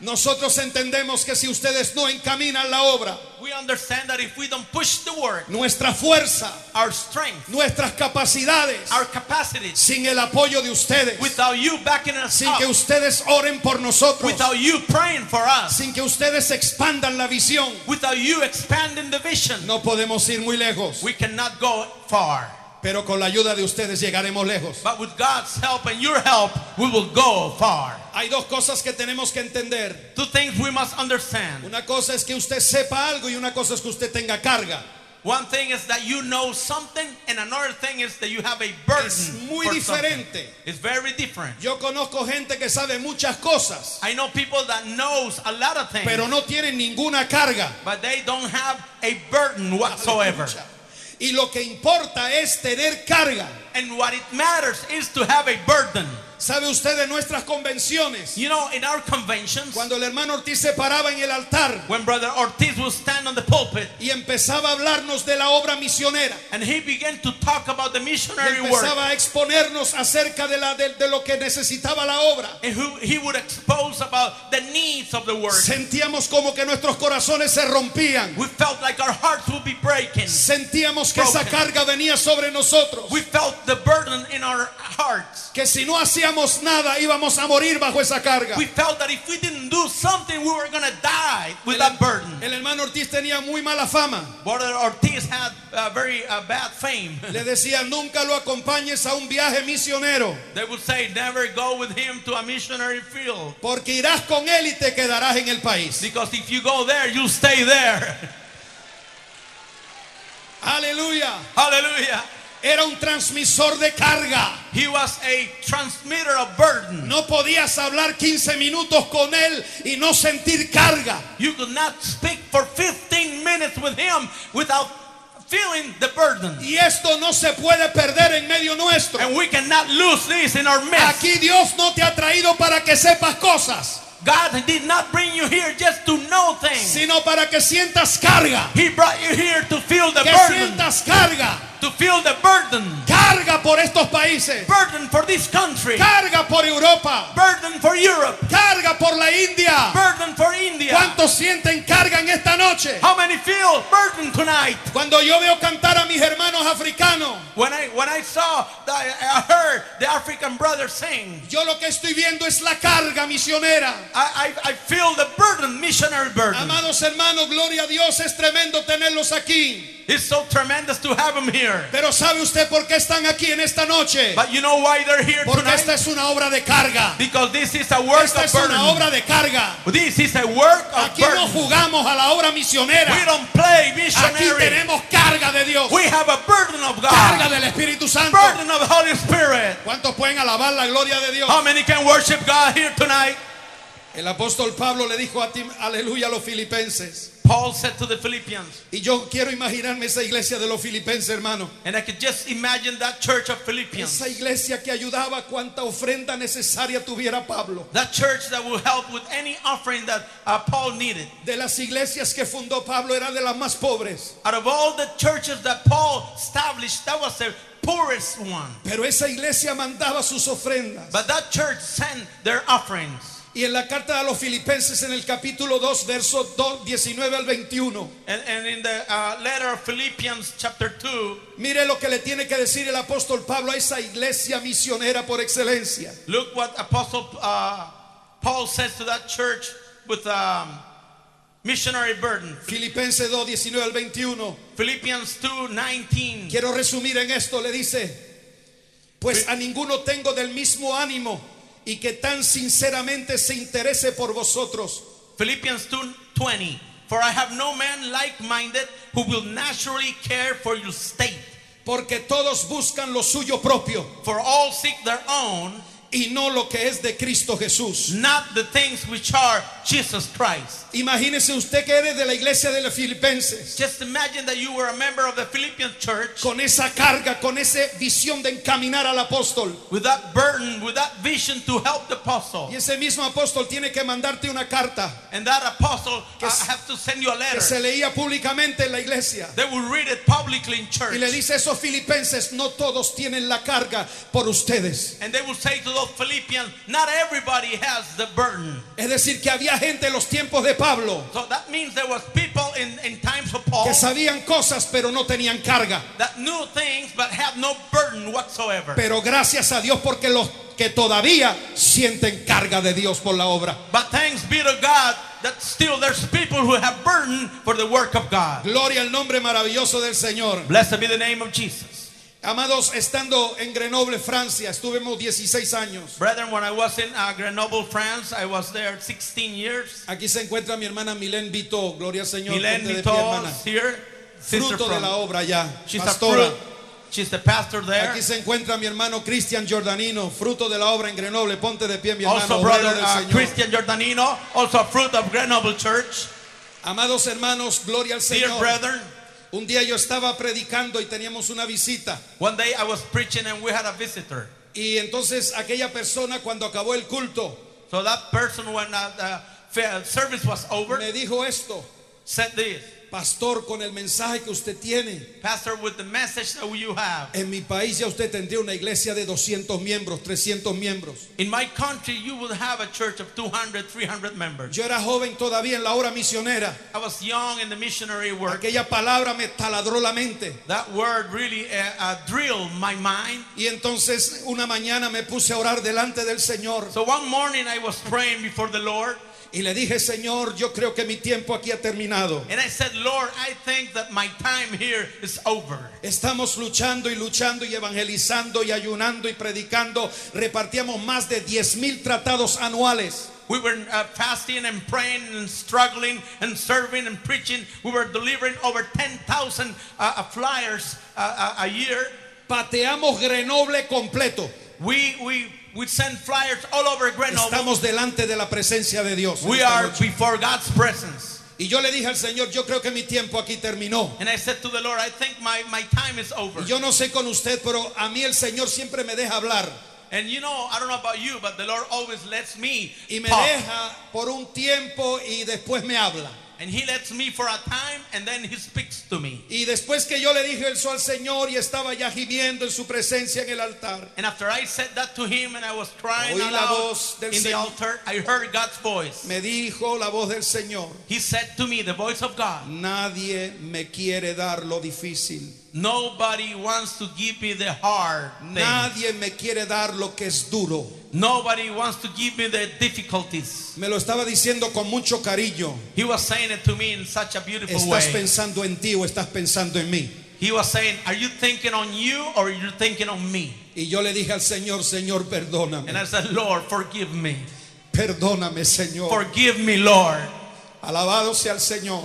Nosotros entendemos que si ustedes no encaminan la obra, We understand that if we don't push the work, nuestra fuerza, our strength, nuestras capacidades, our capacities, sin el apoyo de ustedes, without you backing us sin up, que ustedes oren por nosotros, without you praying for us, sin que ustedes expandan la visión, without you expanding the vision, no podemos ir muy lejos. we cannot go far. Pero con la ayuda de ustedes llegaremos lejos. But with God's help and your help, we will go far. Hay dos cosas que tenemos que entender. Two things we must understand. Una cosa es que usted sepa algo y una cosa es que usted tenga carga. One thing is that you know something, and another thing is that you have a burden. Es muy something. diferente. It's very different. Yo conozco gente que sabe muchas cosas, I know people that knows a lot of things, pero no tienen ninguna carga. but they don't have a burden whatsoever. Y lo que importa es tener carga. And what it matters is to have a burden. ¿Sabe usted de nuestras convenciones? You know, in our conventions, Cuando el hermano Ortiz se paraba en el altar when Brother Ortiz will stand on the pulpit y empezaba a hablarnos de la obra misionera, and he began to talk about the y missionary work, empezaba a exponernos acerca de, la, de, de lo que necesitaba la obra, and who he would expose about the needs of the work, sentíamos como que nuestros corazones se rompían. we felt like our hearts would be breaking. Sentíamos que esa carga venía sobre nosotros. We felt the burden in our hearts. Que si no hacíamos nada íbamos a morir bajo esa carga. We felt that if we didn't do something, we were going to die with El, that burden. el hermano Ortiz tenía muy mala fama. Brother Ortiz had a very bad fame. Le decía, nunca lo acompañes a un viaje misionero, They would say, never go with him to a missionary field. porque irás con él y te quedarás en el país. Because if you go there, you'll stay there. Aleluya. Hallelujah. Era un transmisor de carga. He was a transmitter of burden. No podías hablar 15 minutos con él y no sentir carga. You could not speak for 15 minutes with him without feeling the burden. Y esto no se puede perder en medio nuestro. And we cannot lose this in our midst. Aquí Dios no te ha traído para que sepas cosas. God did not bring you here just to know things. sino para que sientas carga. He brought you here to feel the Que burden, sientas carga. To feel the burden, Carga por estos países. burden for this country, Carga por Europa. burden for Europe, Carga por la India. burden for India. ¿Cuántos sienten carga en esta noche? How many feel burden tonight? Cuando yo veo cantar a mis hermanos africanos, When I when I saw, the, I heard the African brothers sing. yo lo que estoy viendo es la carga misionera. I, I, I feel the burden, missionary burden. Amados hermanos, gloria a Dios, es tremendo tenerlos aquí. It's so tremendous to have them here. Pero ¿sabe usted por qué están aquí en esta noche? But you know why they're here Porque tonight? esta es una obra de carga. Because this is a work Esta of es una obra de carga. This is a work of Aquí no jugamos a la obra We misionera. don't play Aquí missionary. tenemos carga de Dios. We have a burden of Carga God. del Espíritu Santo. Burden of the Holy Spirit. ¿Cuántos pueden alabar la gloria de Dios? How many can worship God here tonight? El apóstol Pablo le dijo a ti, aleluya a los filipenses. Paul said to the Philippians, Y yo quiero imaginarme esa iglesia de los filipenses, hermano. and I could just imagine that church of Philippians. Esa iglesia que ayudaba cuanta ofrenda necesaria tuviera Pablo. That church that will help with any offering that uh, Paul needed. De las iglesias que fundó Pablo era de las más pobres. Out of all the churches that Paul established, that was the poorest one. Pero esa iglesia mandaba sus ofrendas. But that church sent their offerings. Y en la carta a los filipenses en el capítulo 2, versos 2, 19 al 21. And, and in the uh, letter of Philippians, chapter 2, Mire lo que le tiene que decir el apóstol Pablo a esa iglesia misionera por excelencia. look what Apostle uh, Paul says to that church with um, missionary burden. Filipenses 2, 19 al 21. Philippians 2 19. Quiero resumir en esto, le dice, pues a ninguno tengo del mismo ánimo y que tan sinceramente se interese por vosotros. Philippians 2 20. For I have no man like minded who will naturally care for your state. Porque todos buscan lo suyo propio For all seek their own, y no lo que es de Cristo Jesús. not the things which are Jesus Christ. Imagínese usted que eres de la iglesia de los filipenses, Just imagine that you were a member of the Philippian church con esa carga, con esa visión de encaminar al apóstol. with that burden, with that vision to help the apostle. Y ese mismo apóstol tiene que mandarte una carta And that apostle Que uh, have to send you a que se letter. leía públicamente en la iglesia. They will read it publicly in church. Y le dice esos filipenses, no todos tienen la carga por ustedes. And they will say to those Philippians, not everybody has the burden. Es decir, que había gente en los tiempos de Pablo So that means there was people in, in times of Paul que sabían cosas pero no tenían carga. that knew things but have no burden whatsoever. Pero gracias a Dios porque los que todavía sienten carga de Dios por la obra. But thanks be to God that still there's people who have burden for the work of God. Gloria al nombre maravilloso del Señor. Blessed be the name of Jesus. Amados, estando en Grenoble, Francia, estuvimos 16 años. Brethren, when I was in uh, Grenoble, France, I was there 16 years. Aquí se encuentra mi hermana Milén Vito. Gloria al Señor. Pie, Vito is here. Sister Fruto de la obra ya. she's a Pastora. fruit. She's the pastor there. Aquí se encuentra mi hermano Cristian Giordanino, fruto de la obra en Grenoble. Ponte de pie, mi hermano. Also, brother uh, Señor. Christian Giordanino, also a fruit of Grenoble Church. Amados hermanos, gloria al Dear Señor. brethren, Un día yo estaba predicando y teníamos una visita. one day I was preaching and we had a visitor. Y entonces aquella persona cuando acabó el culto So that person, when uh, the service was over, me dijo esto, said this, pastor, con el mensaje que usted tiene, Pastor, with the message that you have, en mi país ya usted tendría una iglesia de 200 miembros, 300 miembros. in my country, you will have a church of 200, 300 members. Yo era joven todavía en la obra misionera. I was young in the missionary work. Aquella palabra me taladró la mente. That word really uh, uh, drilled my mind. Y entonces una mañana me puse a orar delante del Señor So one morning I was praying before the Lord y le dije, Señor, yo creo que mi tiempo aquí ha terminado. and I said, Lord, I think that my time here is over. Estamos luchando y luchando y evangelizando y ayunando y predicando. Repartíamos más de 10 mil tratados anuales. We were uh, fasting and praying and struggling and serving and preaching. We were delivering over 10,000 uh, uh, flyers uh, uh, a year. Pateamos Grenoble completo. We, we, we send flyers all over Grenoble. Estamos delante de la presencia de Dios. We are noche. before God's presence. Y yo le dije al Señor, yo creo que mi tiempo aquí terminó. And I said to the Lord, I think my, my time is over. Y yo no sé con usted, pero a mí el Señor siempre me deja hablar. And you know, I don't know about you, but the Lord always lets me y me talk. deja por un tiempo y después me habla. And He lets me for a time, and then He speaks to me. Y después que yo le dije eso al Señor y estaba ya gimiendo en su presencia en el altar, And after I said that to Him, and I was crying Oí la voz del in the Señor. altar, I heard God's voice. me dijo la voz del Señor, He said to me, the voice of God, nadie me quiere dar lo difícil. Nobody wants to give me the hard things. Nadie me quiere dar lo que es duro. Nobody wants to give me the difficulties. Me lo estaba diciendo con mucho cariño. He was saying it to me in such a beautiful ¿Estás way. pensando en ti o estás pensando en mí? He was saying, Are you thinking on you or are you thinking on me? Y yo le dije al Señor, Señor, And perdóname. I said, Lord, forgive me. Perdóname, Señor. Forgive me, Lord. Alabado sea el Señor.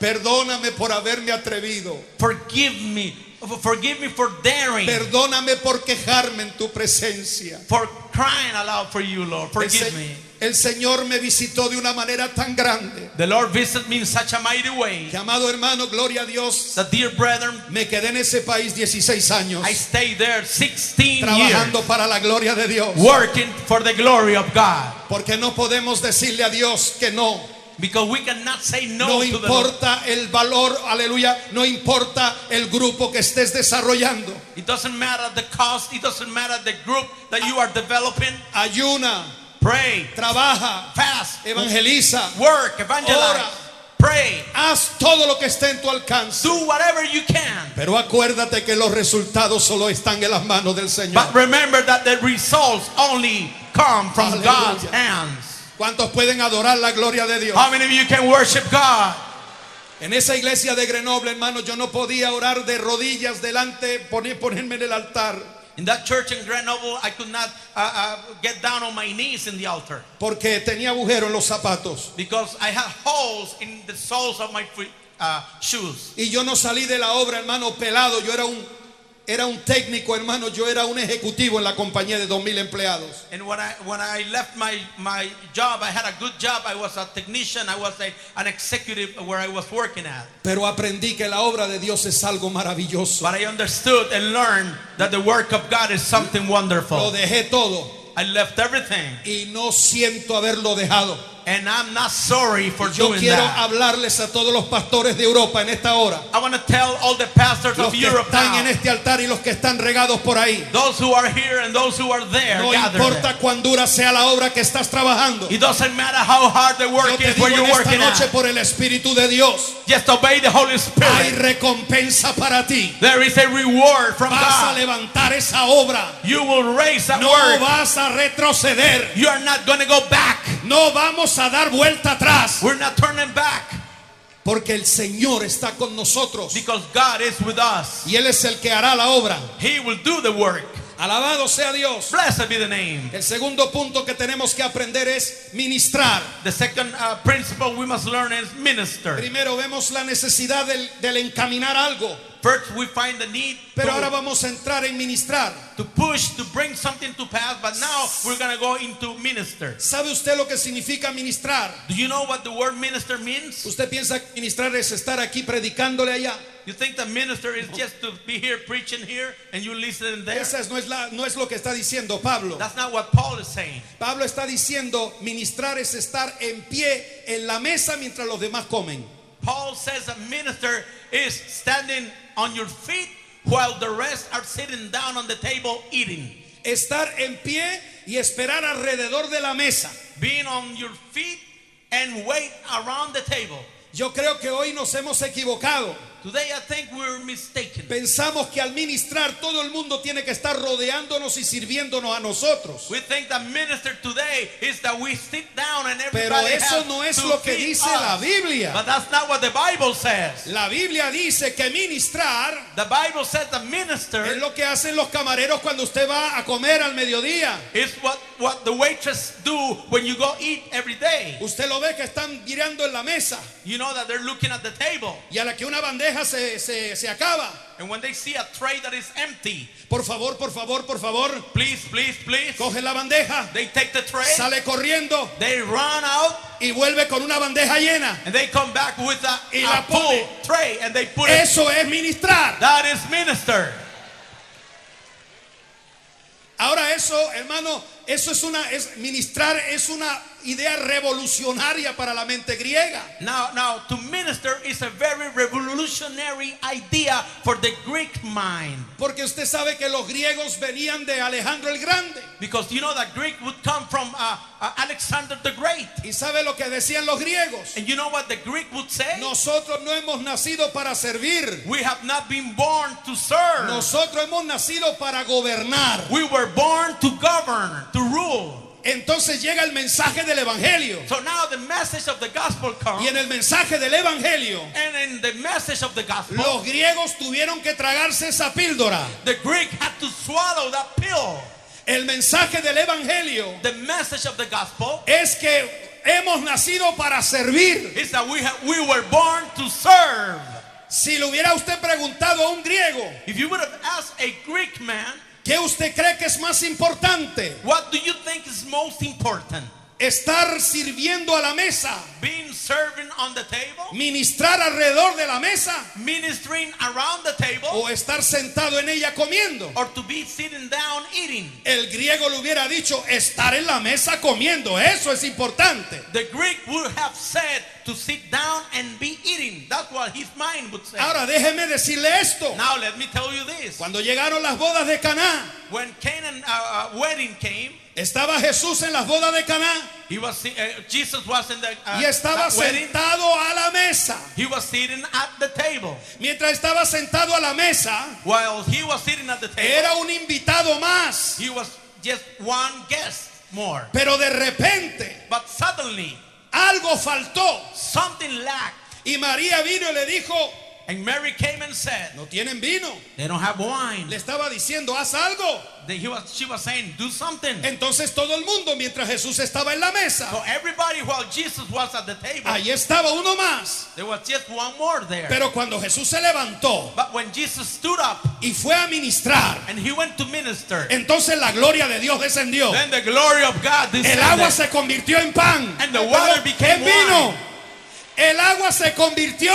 Perdóname por haberme atrevido. Forgive me. Forgive me for daring. Perdóname por quejarme en tu presencia. For crying aloud for you, Lord. El, Forgive me. el Señor me visitó de una manera tan grande The Lord visited me in such a mighty way que, amado hermano, gloria a Dios, that, dear brethren, me quedé en ese país 16 años I stayed there 16 trabajando years para la gloria de Dios. working for the glory of God. Porque no podemos decirle a Dios que no. Because we cannot say no, No importa el valor, aleluya, no importa el grupo que estés desarrollando. It doesn't matter the cost, it doesn't matter the group that you are developing. Ayuna, Pray, trabaja, fast, evangeliza, work, evangelize, Ora. pray, haz todo lo que esté en tu alcance. do whatever you can. Pero acuérdate que los resultados solo están en las manos del Señor. But remember that the results only come from. God's hands. ¿Cuántos pueden adorar la gloria de Dios? How many of you can worship God? En esa iglesia de Grenoble, hermano, yo no podía orar de rodillas delante, poner, ponerme en el altar, In that church in Grenoble, I could not uh, uh, get down on my knees in the altar porque tenía agujero en los zapatos. because I had holes in the soles of my feet, uh, shoes. Y yo no salí de la obra, hermano, pelado. Yo era un, era un técnico, hermano. Yo era un ejecutivo en la compañía de dos mil empleados. And when I when I left my my job, I had a good job. I was a technician. I was a, an executive where I was working at. Pero aprendí que la obra de Dios es algo maravilloso. But I understood and learned that the work of God is something Lo wonderful. dejé todo I left everything, y no siento haberlo dejado. And I'm not sorry for Yo doing quiero that. hablarles a todos los pastores de Europa en esta hora. I want to tell all the pastors Los of que Europe están en este altar y los que están regados por ahí. those who are here and those who are there, No importa cuán dura sea la obra que estás trabajando. It doesn't matter how hard the Yo work te is where you're esta working noche at. por el Espíritu de Dios. Just obey the Holy Hay Spirit. recompensa para ti. There is a reward from Vas a levantar esa obra. You will raise that No work. vas a retroceder. You are not going to go back. No vamos a dar vuelta atrás. We're not turning back Porque el Señor está con nosotros. because God is with us. Y Él es el que hará la obra. He will do the work. Alabado sea Dios. Blessed be the name. El segundo punto que tenemos que aprender es ministrar. The second uh, principle we must learn is minister. Primero vemos la necesidad del, del encaminar algo. First, we find the need Pero ahora to, vamos a entrar en ministrar. to push, to bring something to pass, but now we're going to go into minister. ¿Sabe usted lo que significa ministrar? Do you know what the word minister means? ¿Usted piensa que ministrar es estar aquí predicándole allá? You think the minister is just to be here preaching here and you listen there? Esa es- no, es la, no es lo que está diciendo Pablo. That's not what Paul is saying. Pablo está diciendo ministrar es estar en pie en la mesa mientras los demás comen. Paul says a minister is standing on your feet while the rest are sitting down on the table eating. Estar en pie y esperar alrededor de la mesa. Being on your feet and wait around the table. Yo creo que hoy nos hemos equivocado. Today I think we're mistaken. Pensamos que al ministrar todo el mundo tiene que estar rodeándonos y sirviéndonos a nosotros. We think the minister today is that we sit down and Pero eso no es lo que dice la. Biblia. But that's not what the Bible says. La Biblia dice que ministrar The Bible says the minister es lo que hacen los camareros cuando usted va a comer al mediodía. is what, what the waitress do when you go eat every day. Usted lo ve que están mirando en la mesa You know that they're looking at the table. y a la que una bandeja se, se, se acaba. And when they see a tray that is empty, Por favor, por favor, por favor, please, please, please, coge la bandeja, they take the tray, sale corriendo they run out, y vuelve con una bandeja llena. and they come back with a, Y a la full pone. tray and they put it. Eso es ministrar. That is minister. Ahora eso, hermano, eso es una, es ministrar es una idea revolucionaria para la mente griega. Now, now to minister is a very revolutionary idea for the Greek mind. Porque usted sabe que los griegos venían de Alejandro el Grande. Because you know that Greek would come from uh, uh, Alexander the Great. ¿Y sabe lo que decían los griegos? And you know what the Greek would say? Nosotros no hemos nacido para servir. We have not been born to serve. Nosotros hemos nacido para gobernar. We were born to govern, to rule. Entonces llega el mensaje del Evangelio. So now the message of the gospel comes. Y en el mensaje del Evangelio, And in the message of the gospel, los griegos tuvieron que tragarse esa píldora. the Greek had to swallow that pill. El mensaje del Evangelio The message of the gospel es que hemos nacido para servir. is that we, have, we were born to serve. Si le hubiera usted preguntado a un griego, If you would have asked a Greek man, ¿qué usted cree que es más importante? what do you think is most important? ¿Estar sirviendo a la mesa? Being serving on the table? ¿Ministrar alrededor de la mesa? Ministering around the table? ¿O estar sentado en ella comiendo? Or to be sitting down eating? El griego le hubiera dicho estar en la mesa comiendo. Eso es importante. The Greek would have said to sit down and be eating. That's what his mind would say. Ahora déjeme decirle esto. Now let me tell you this. Cuando llegaron las bodas de Caná, When Canaan uh, uh, wedding came, estaba Jesús en las bodas de Caná he was uh, Jesus was in the y estaba sentado a la mesa. He was sitting at the table. Mientras estaba sentado a la mesa, While he was sitting at the table, era un invitado más. he was just one guest more. Pero de repente But suddenly, algo faltó something lacked. y María vino y le dijo, And Mary came and said, no tienen vino. They don't have wine. Le estaba diciendo, haz algo. He was, she was saying, Do something. Entonces todo el mundo, mientras Jesús estaba en la mesa, So everybody, while Jesus was at the table, ahí estaba uno más. there was just one more there. Pero cuando Jesús se levantó But when Jesus stood up y fue a ministrar, and he went to minister, entonces la gloria de Dios descendió. then the glory of God El agua descended. se convirtió en pan. And the water became en vino. wine. El agua se convirtió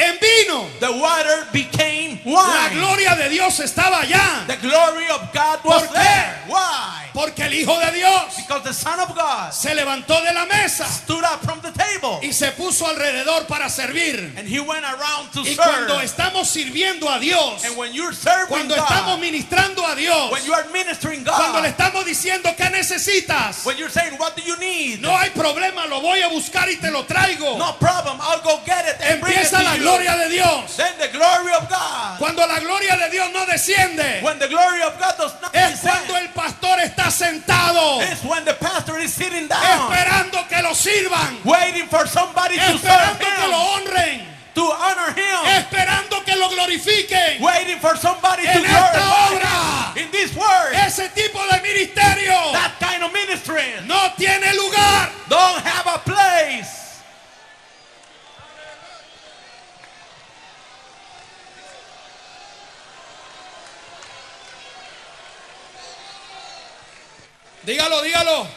en vino. The water became La wine. gloria de Dios estaba allá. The glory of God was ¿Por qué? there. Why? Porque el Hijo de Dios Because the Son of God se levantó de la mesa stood up from the table y se puso alrededor para servir. and he went around to Y serve. cuando estamos sirviendo a Dios, And when you're serving cuando estamos God, ministrando a Dios, when you are ministering cuando le God, estamos diciendo qué necesitas, when you're saying, What do you need? no hay problema, lo voy a buscar y te lo traigo. No problem, I'll go get it and bring it Empieza to la you. Gloria de Dios. Then the glory of God. Cuando la gloria de Dios no desciende, When the glory of God does not es cuando el pastor está sentado it's when the pastor is sitting down, esperando que lo sirvan, waiting for somebody to serve esperando que lo him, honren, to honor him, esperando que lo glorifiquen. waiting for somebody to En esta glorify obra, him. In this word, ese tipo de ministerio that kind of ministry no tiene lugar. don't have a place. Dígalo, dígalo. No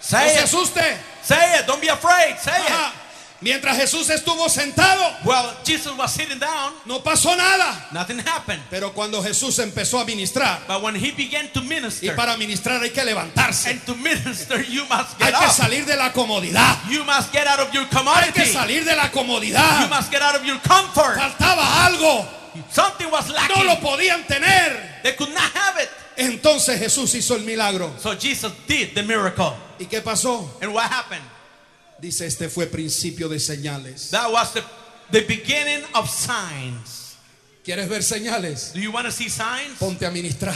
Say se it. asuste. Say it. Don't be afraid. Say Ajá. it. Mientras Jesús estuvo sentado, Well, Jesus was sitting down. no pasó nada. Nothing happened. Pero cuando Jesús empezó a ministrar, But when he began to y minister, para ministrar hay que levantarse, and to minister, you must hay get que up. salir de la comodidad, You must get out of your hay que salir de la You comodidad. must get out of your comfort. Faltaba algo, Something was no lacking. lo podían tener. They could not have it. Entonces Jesús hizo el milagro. So Jesus did the miracle. ¿Y qué pasó? And what happened? Dice, este fue principio de señales. That was the, the beginning of signs. ¿Quieres ver señales? Do you want to see signs? Ponte a ministrar.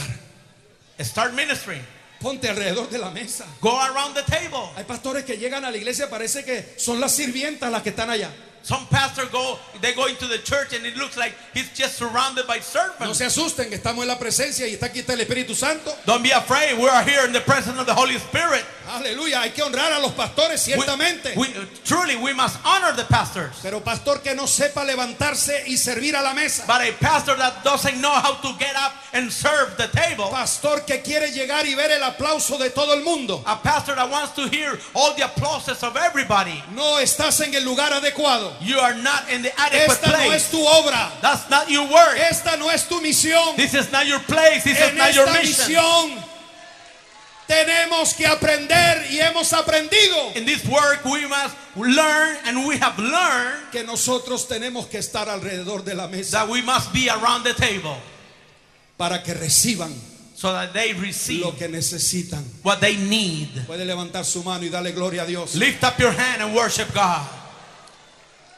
Start ministering. Ponte alrededor de la mesa. Go around the table. Hay pastores que llegan a la iglesia, parece que son las sirvientas las que están allá. Some pastor go, they go into the church and it looks like he's just surrounded by No servants. se asusten estamos en la presencia y está aquí está el Espíritu Santo. Don't be afraid. We are here in the presence of the Holy Spirit. Aleluya, hay que honrar a los pastores We- ciertamente. we- truly, we must honor the pastors. Pero pastor que no sepa levantarse y servir a la mesa. But a pastor that doesn't know how to get up and serve the table, Pastor que quiere llegar y ver el aplauso de todo el mundo. a pastor that wants to hear all the applauses of everybody, No estás en el lugar adecuado. You are not in the adequate Esta no es place. tu obra. That's not your work. Esta no es tu misión. This is not your place. This is En not your mission. misión tenemos que aprender y hemos aprendido In this work, we must learn, and we have learned que nosotros tenemos que estar alrededor de la mesa that we must be around the table para que reciban so that they receive lo que necesitan. what they need. Puede levantar su mano y darle gloria a Dios. Lift up your hand and worship God.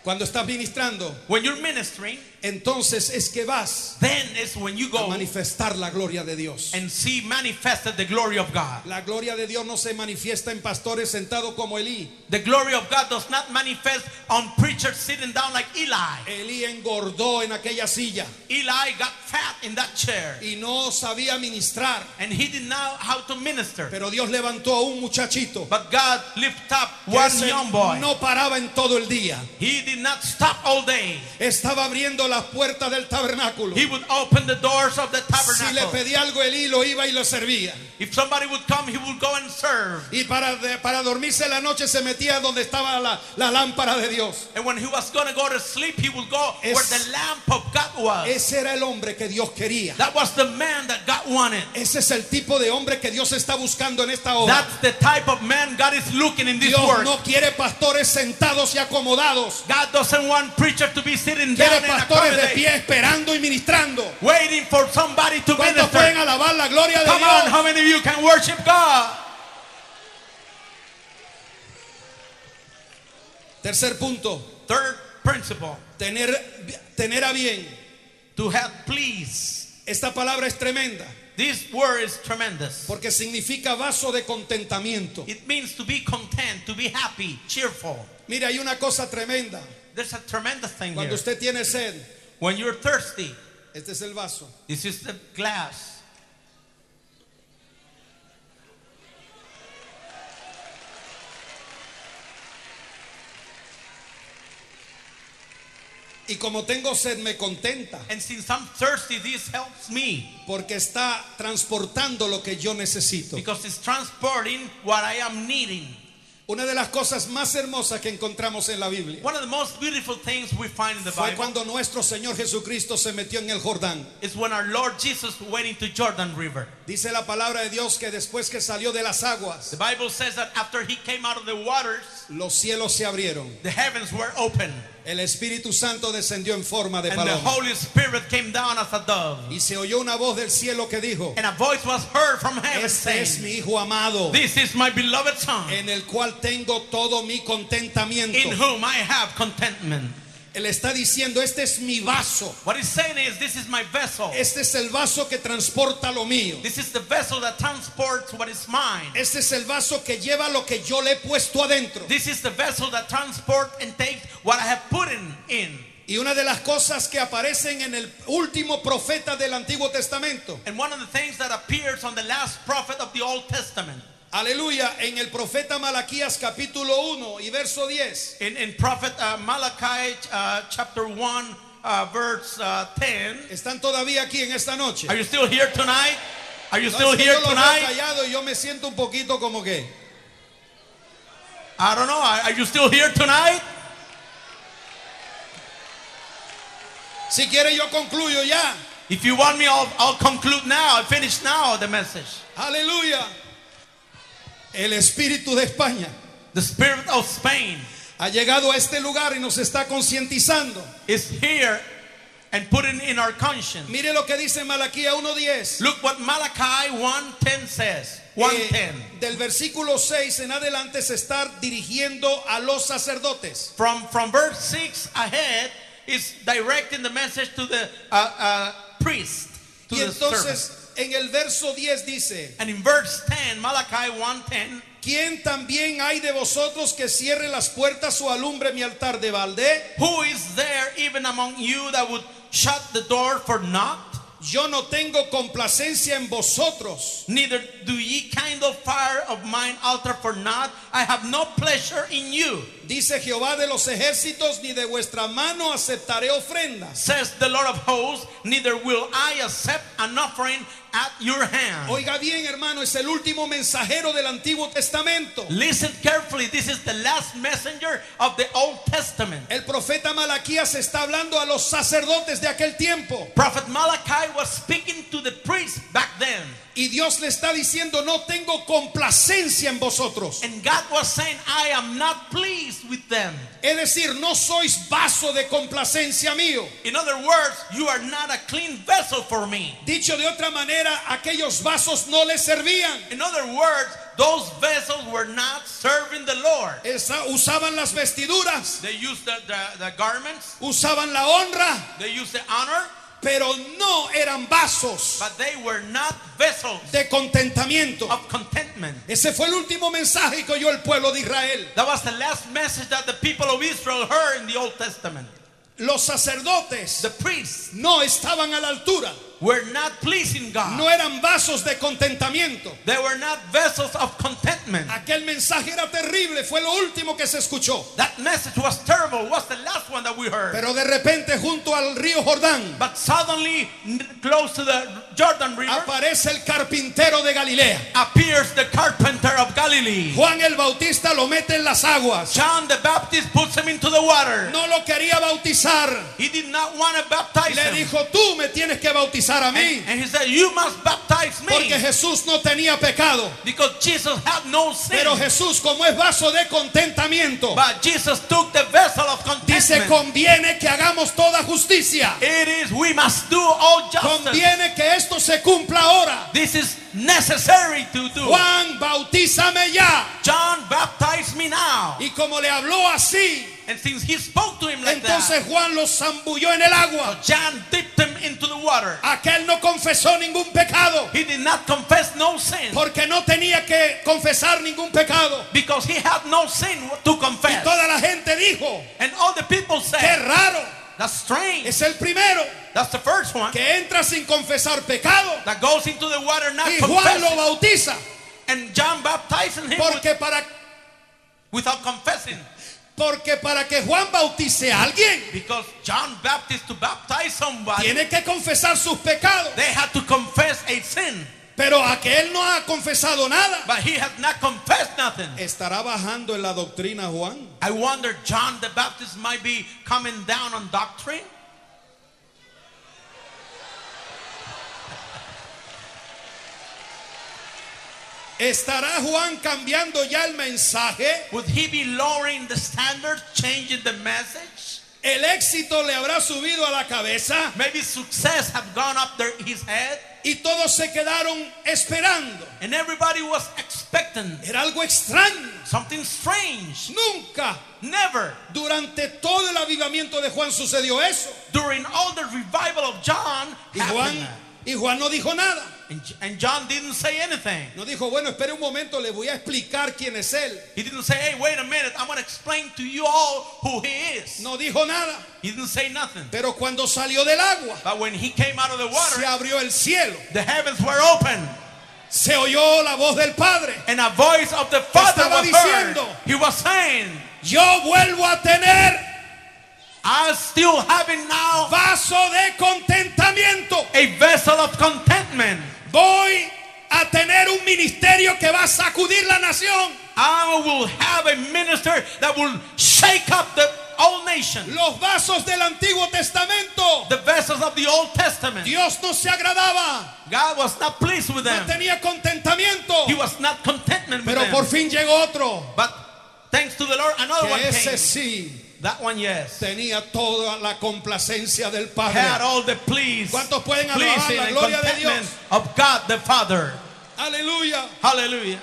Cuando estás ministrando, When you're ministering, entonces es que vas then is when you a go manifestar la gloria de Dios. and see manifested the glory of God. La gloria de Dios no se manifiesta en pastores sentados como Elí. The glory of God does not manifest on preachers sitting down like Eli. Elí engordó en aquella silla Eli got fat in that chair y no sabía ministrar. and he didn't know how to minister. Pero Dios levantó a un muchachito But God lifted up one young boy. no paraba en todo el día. He did not stop all day. Estaba abriendo las puertas del tabernáculo. He would open the doors of the Si le tabernacle. pedía algo lo iba y lo servía. If somebody would come, he would go and serve. Y para, de- para dormirse la noche se metía donde estaba la, la lámpara de Dios. And when he was going to go to sleep, he would go Es- where the lamp of God was. Ese era el hombre que Dios quería. That was the man that God wanted. Ese es el tipo de hombre que Dios está buscando en esta hora. That's the type of man God is looking in this Dios no quiere pastores sentados y acomodados. God doesn't want preacher to be sitting Quiere down and pastores de pie esperando y ministrando. waiting for somebody to ¿Cuántos pueden alabar la gloria de Come on, Dios? how many of you can worship God? Tercer punto, Third principle, tener, tener a bien. to have please. Esta palabra es tremenda This word is tremendous. porque significa vaso de contentamiento. It means to be content, to be happy, cheerful. Mire, hay una cosa tremenda. There's a tremendous thing Cuando here. usted tiene sed, When you're thirsty, este es el vaso. this is the glass. Y como tengo sed, me contenta And since I'm thirsty, this helps me porque está transportando lo que yo necesito. because it's transporting what I am needing. Una de las cosas más hermosas que encontramos en la Biblia One of the most beautiful things we find in the fue Bible cuando nuestro Señor Jesucristo se metió en el Jordán. is when our Lord Jesus went into Jordan River. Dice la palabra de Dios que después que salió de las The aguas, Bible says that after he came out of the waters, los cielos se abrieron. the heavens were open El Espíritu Santo descendió en forma de and the paloma. Holy Spirit came down as a dove. Y se oyó una voz del cielo que dijo, And a voice was heard from heaven este es mi Hijo amado, This is my beloved Son, en el cual tengo todo mi in contentamiento. whom I have contentment. Él está diciendo, este es mi vaso. What he's saying is, This is my vessel. Este es el vaso que transporta lo mío. This is the vessel that transports what is mine. Este es el vaso que lleva lo que yo le he puesto adentro. This is the vessel that transports and takes what I have put in. in. Y una de las cosas que aparecen en el último profeta del Antiguo Testamento, And one of the things that appears on the last prophet of the Old Testament, aleluya, en el profeta Malaquías capítulo 1 y verso 10, in, in prophet uh, Malachi uh, chapter 1, uh, verse uh, 10. están todavía aquí en esta noche. Are you still here tonight? Are you No, still here yo tonight? callado y yo me siento un poquito como que, I don't know. Are are you still here tonight? si quiere yo concluyo ya. If you want me, I'll, I'll conclude now. I finish now the message. Aleluya. El Espíritu de España The Spirit of Spain ha llegado a este lugar y nos está concientizando. is here and putting in our conscience. Mire lo que dice Malaquía 1.10. Look what Malachi 1:10 says. 1:10. Eh, del versículo 6 en adelante se está dirigiendo a los sacerdotes. From from verse 6 ahead is directing the message to the uh, uh, priest, to Y the entonces en el verso 10 dice, And in verse 10, Malachi 1:10, ¿quién también hay de vosotros que cierre las puertas o alumbre mi altar de balde? who is there even among you that would shut the door for naught? Yo no tengo complacencia en vosotros. Neither do ye kindle fire of mine altar for naught. I have no pleasure in you, Dice Jehová de los ejércitos, ni de vuestra mano aceptaré ofrendas. says the Lord of hosts. Neither will I accept an offering at your hand. Oiga bien, hermano, es el último mensajero del Antiguo Testamento. Listen carefully. This is the last messenger of the Old Testament. El profeta Malaquías está hablando a los sacerdotes de aquel tiempo. Prophet Malachi was speaking to the priests back then. Y Dios le está diciendo, no tengo complacencia en vosotros. And God was saying, I am not pleased with them. Es decir, no sois vaso de complacencia mío. In other words, you are not a clean vessel for me. Dicho de otra manera, aquellos vasos no les servían. In other words, those vessels were not serving the Lord. Esa- usaban las vestiduras, They used the, the, the garments, usaban la honra, they used the honor, pero no eran vasos but they were not vessels de contentamiento. of contentment. Ese fue el último mensaje que oyó el pueblo de Israel. That was the last message that the people of Israel heard in the Old Testament. Los sacerdotes The priests no estaban a la altura, were not pleasing God. no eran vasos de contentamiento. They were not vessels of contentment. Aquel mensaje era terrible, fue lo último que se escuchó. That message was terrible. Was the last one that we heard. Pero de repente junto al río Jordán But suddenly, close to the Jordan River, aparece el carpintero de Galilea. appears the carpenter of Galilee. Juan el Bautista lo mete en las aguas. John the Baptist puts him into the water. No lo quería bautizar. He did not want to baptize Le him. dijo, tú me tienes que bautizar a mí. And, and he said, You must baptize me. Porque Jesús no tenía pecado. Because Jesus had no sin. Pero Jesús, como es vaso de contentamiento, But Jesus took the vessel of dice, contentment. conviene que hagamos toda justicia. It is, we must do all justice. Conviene que esto se cumpla ahora. This is necessary to do. Juan, bautízame ya. John, baptize me now. Y como le habló así, And since he spoke to him like entonces Juan los zambulló en el agua. John dipped him into the water. Aquel no confesó ningún pecado. He did not confess no sin Porque no tenía que confesar ningún pecado. because he had no sin to Y confess. toda la gente dijo, And all the people qué said, raro. That's strange. Es el primero That's the first one que entra sin confesar pecado. that goes into the water not Y Juan lo bautiza. And John baptizing him with- Porque para, without confessing. porque para que Juan bautice a alguien, Because John Baptist to baptize somebody, tiene que confesar sus pecados. they had to confess a sin. Pero aquel no ha confesado nada. But he had not confessed nothing. ¿Estará bajando en la doctrina Juan? I wonder John the Baptist might be coming down on doctrine. ¿Estará Juan cambiando ya el mensaje? Would he be lowering the standard, changing the message? ¿El éxito le habrá subido a la cabeza? Maybe success have gone up there his head Y todos se quedaron esperando. and everybody was expectant Era algo extraño. something strange. Nunca Never durante todo el avivamiento de Juan sucedió eso. during all the revival of John Y Juan, y Juan no dijo nada. And, and John didn't say anything. No dijo, bueno, espere un momento, le voy a explicar quién es él. He didn't say, hey, wait a minute, I'm going to explain to you all who he is. No dijo nada. He didn't say nothing. Pero cuando salió del agua, But when he came out of the se water, abrió el cielo. the heavens were open. Se oyó la voz del Padre. And a voice of the Father estaba was heard. diciendo? He was saying, Yo vuelvo a tener I still having now vaso de contentamiento. a vessel of contentment. Voy a tener un ministerio que va a sacudir la nación. I will have a minister that will shake up the whole nation. Los vasos del Antiguo Testamento. The vessels of the Old Testament. Dios no se agradaba. God was not pleased with No them. tenía contentamiento. He was not contentment with Pero por them. fin llegó otro. But thanks to the Lord, another one Que ese came. sí That one, yes. tenía toda la complacencia del Had Padre. all the please, ¿Cuántos pueden alabar la gloria de Dios? of God the Father. Aleluya. Hallelujah.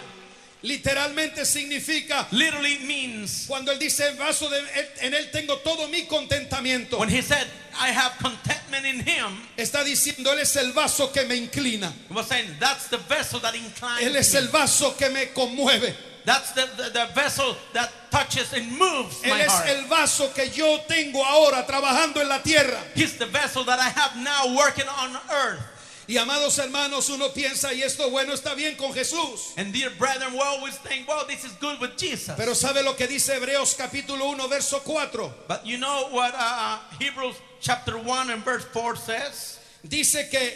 Literalmente significa Literally means cuando él dice "En vaso de en él tengo todo mi contentamiento. when he said, I have contentment in him, Está diciendo él es el vaso que me inclina. he was saying, that's the vessel that inclines Él es el vaso que me conmueve. That's the, the, the vessel that touches and moves Él my es heart. el vaso que yo tengo ahora trabajando en la tierra. He's the vessel that I have now working on earth. Y amados hermanos, uno piensa y esto bueno está bien con Jesús. And dear brethren, we always think, well, this is good with Jesus. Pero ¿sabe lo que dice Hebreos capítulo 1 verso 4? but you know what uh, Hebrews chapter 1 and verse 4 says? Dice que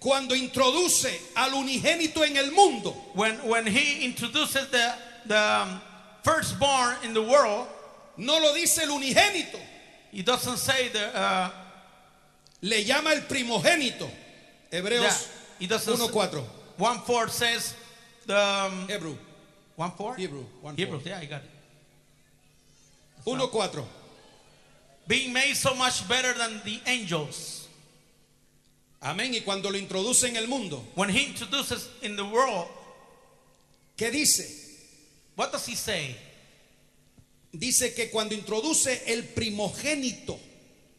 cuando introduce al unigénito en el mundo, when, when he introduces the, the um, firstborn in the world, no lo dice el unigénito, he doesn't say the, uh, le llama el primogénito. yeah, Hebreos he doesn't 1.4. 1 4 says the um, Hebrew 1 4? Hebrew, 1:4. Hebrews, yeah, I got it. 1.4. Being made so much better than the angels. Amén. Y cuando lo introduce en el mundo, When he introduces in the world, ¿qué dice? what does he say? Dice que cuando introduce el primogénito,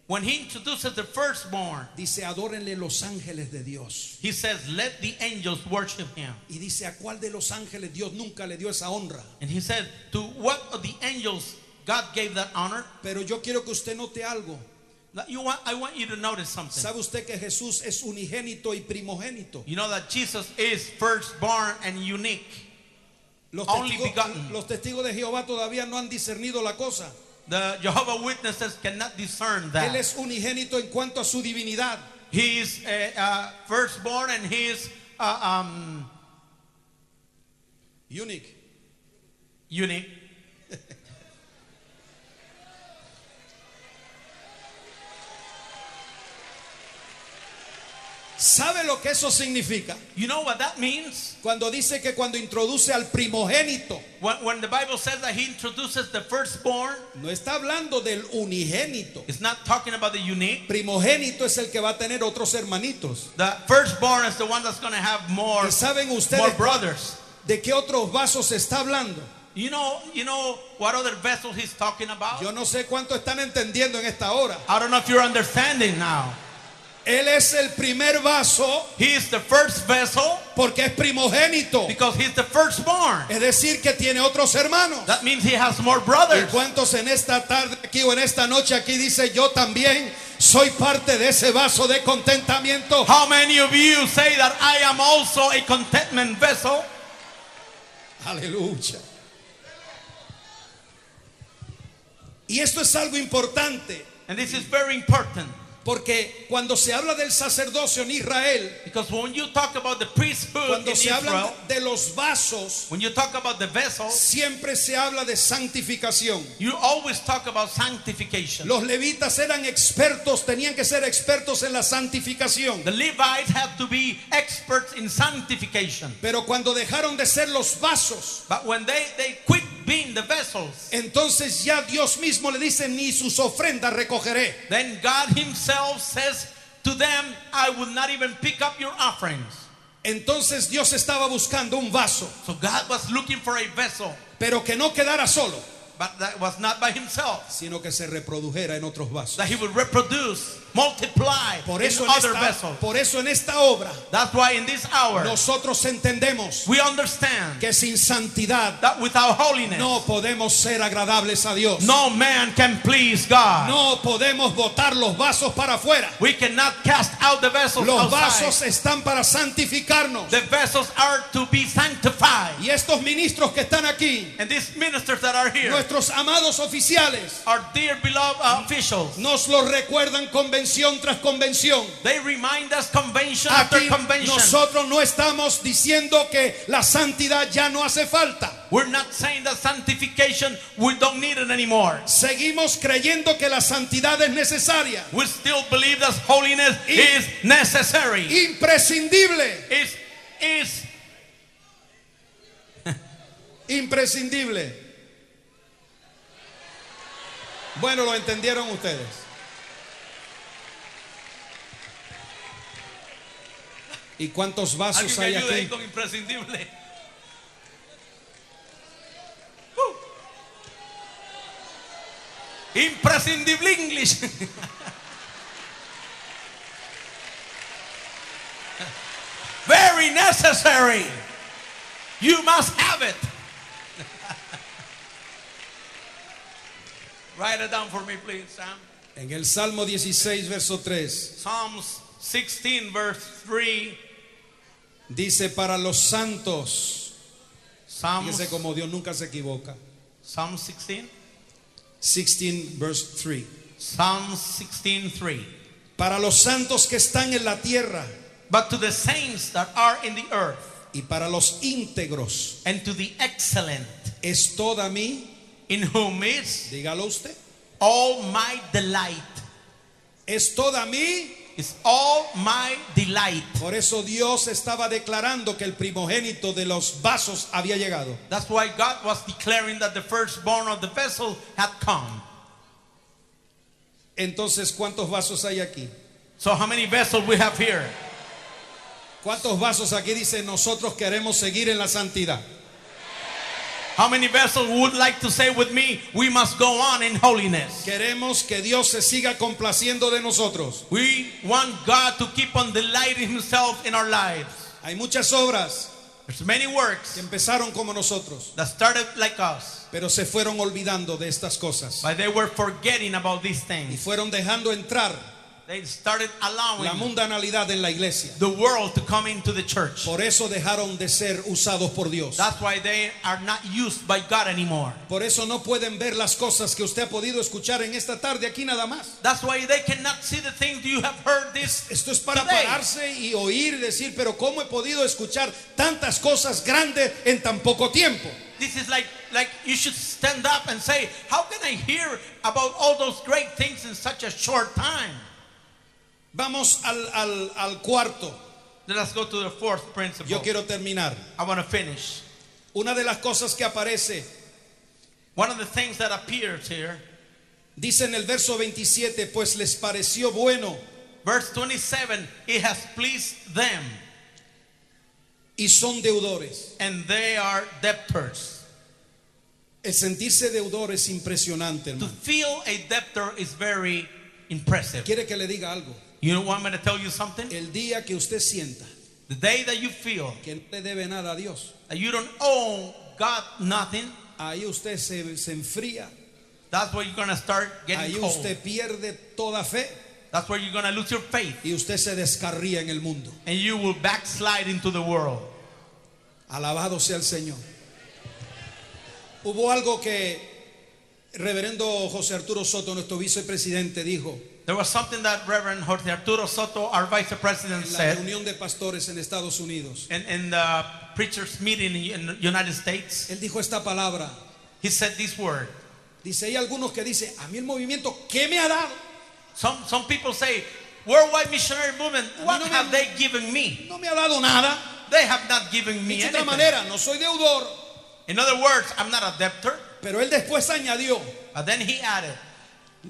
When he introduces the firstborn, dice adórenle los ángeles de Dios. he says, Let the angels worship him. Y dice a cuál de los ángeles Dios nunca le dio esa honra. And he said, To what of the angels God gave that honor? Pero yo quiero que usted note algo. You want, I want you to notice something. ¿Sabe usted que Jesús es unigénito y primogénito? You know that Jesus is firstborn and unique. Los Only testigos, begotten. los testigos de Jehová todavía no han discernido la cosa. The Jehovah Witnesses cannot discern that. Él es unigénito en cuanto a su divinidad. He is uh, uh, firstborn and he is uh, um, Unique. unique. ¿Sabe lo que eso significa? You know what that means? Cuando dice que cuando introduce al primogénito, When, when the Bible says that he introduces the firstborn, no está hablando del unigénito. it's not talking about the unique. Primogénito es el que va a tener otros hermanitos. The firstborn is the one that's going to have more, ¿Y saben more ustedes brothers. de qué otros vasos está hablando? You know, you know what other vessels he's talking about? Yo no sé cuánto están entendiendo en esta hora. I don't know if you're understanding now. Él es el primer vaso He is the first vessel porque es primogénito. because he's the firstborn. Es decir, que tiene otros hermanos. That means he has more ¿Y brothers. cuántos en esta tarde aquí o en esta noche aquí dice yo también soy parte de ese vaso de contentamiento? How many of you say that I am also a contentment vessel? Aleluya. Y esto es algo importante And this is very important porque cuando se habla del sacerdocio en Israel, because when you talk about the cuando in se habla de los vasos, when you talk about the vessels, siempre se habla de santificación. you always talk about sanctification. Los levitas eran expertos, tenían que ser expertos en la santificación. The Levites have to be experts in sanctification. Pero cuando dejaron de ser los vasos, But when they, they quit being the vessels, entonces ya Dios mismo le dice, ni sus ofrendas recogeré. then God Himself says to them, I will not even pick up your offerings. Entonces Dios estaba buscando un vaso, So God was looking for a vessel, pero que no quedara solo, but that was not by Himself. sino que se reprodujera en otros vasos. That He would reproduce, multiply Por in eso en other esta, vessels. por eso en esta obra That's why in this hour, nosotros entendemos we understand que sin santidad that without holiness, no podemos ser agradables a Dios. no man can please God. No podemos botar los vasos para afuera. We cannot cast out the vessels Los outside. vasos están para santificarnos. The vessels are to be sanctified. Y estos ministros que están aquí, And these ministers that are here, nuestros amados oficiales, our dear beloved officials, nos lo recuerdan convención tras convención. they remind us convention after Aquí convention. nosotros no estamos diciendo que la santidad ya no hace falta. We're not saying that sanctification, we don't need it anymore. Seguimos creyendo que la santidad es necesaria, We still believe that holiness Y- is necessary. imprescindible, Is is imprescindible. Bueno, lo entendieron ustedes. ¿Y cuántos vasos hay ayude ahí aquí? con imprescindible. Woo. Imprescindible English. Very necessary. You must have it. Write it down for me, please, Sam. En el Salmo 16, verso 3, Psalms 16, verse 3. Dice, para los santos, Psalms, fíjese como Dios nunca se equivoca. Psalm 16. 16, verse 3. Psalm 16, 3. Para los santos que están en la tierra, but to the saints that are in the earth, y para los íntegros and to the excellent, es toda mi, in whom is dígalo usted, all my delight. es toda mi. Is all my delight. Por eso Dios estaba declarando que el primogénito de los vasos había llegado. That's why God was declaring that the firstborn of the vessel had come. Entonces, ¿cuántos vasos hay aquí? So how many vessels we have here? ¿Cuántos vasos aquí dicen nosotros queremos seguir en la santidad? How many vessels would like to say with me, we must go on in holiness? Queremos que Dios se siga complaciendo de nosotros. We want God to keep on delighting himself in our lives. Hay muchas obras There's many que works empezaron como nosotros, that started like us, pero se fueron olvidando de estas cosas but they were forgetting about these y things. fueron dejando entrar They started la allowing mundanalidad en la iglesia. the world to come into the church. Por eso dejaron de ser usados por Dios. That's why they are not used by God anymore. Por eso no pueden ver las cosas que usted ha podido escuchar en esta tarde aquí nada más. That's why they cannot see the things you have heard this. Esto es para today. pararse y oír y decir, pero ¿cómo he podido escuchar tantas cosas grandes en tan poco tiempo? This is like like you should stand up and say, how can I hear about all those great things in such a short time? Vamos al, al- al cuarto. Let us go to the fourth principle. Yo quiero terminar. I want to finish. Una de las cosas que aparece, One of the things that appears here, dice en el verso 27, pues les pareció bueno verse 27, it has pleased them, y son deudores. and they are debtors. El sentirse deudor es impresionante, To feel a debtor is very impressive. Quiere que le diga algo. You know want me to tell you something? El día que usted sienta The day that you feel que no le debe nada a Dios, that you don't owe God nothing, ahí usted se, se enfría, that's where you're going to start getting ahí cold. usted pierde toda fe That's where you're going to lose your faith. y usted se descarría en el mundo. and you will backslide into the world. Alabado sea el Señor. Hubo algo que reverendo José Arturo Soto, nuestro vicepresidente, dijo There was something that Reverend Jorge Arturo Soto, our vice president, en la said reunión de pastores en Estados Unidos. in, in the preachers' meeting in the United States. Él dijo esta palabra. He said this word. Dice, hay algunos que dicen, a mí el movimiento, ¿qué me ha dado? Some, some people say, Worldwide Missionary Movement, what no me- have they given me? No me ha dado nada. They have not given me Dicho de otra anything. manera, no soy deudor, In other words, I'm not a debtor. pero él después añadió, But then he added,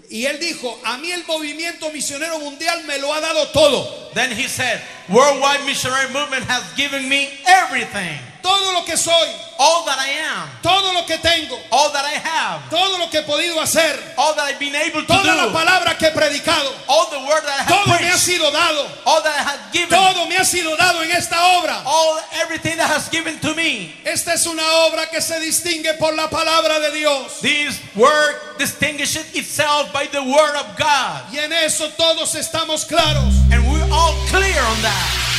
y él dijo, a mí el movimiento misionero mundial me lo ha dado todo. then he said, Worldwide Missionary Movement has given me everything. Todo lo que soy, All that I am, todo lo que tengo, all that I have, todo lo que he podido hacer, all that I've been able to toda la do, palabra que he predicado, all the word that I have todo me ha preached, sido dado, all that I have given, todo me ha sido dado en esta obra. all everything that has given to me. Esta es una obra que se distingue por la palabra de Dios. This work distinguishes itself by the word of God. Y en eso todos estamos claros. And we're all clear on that.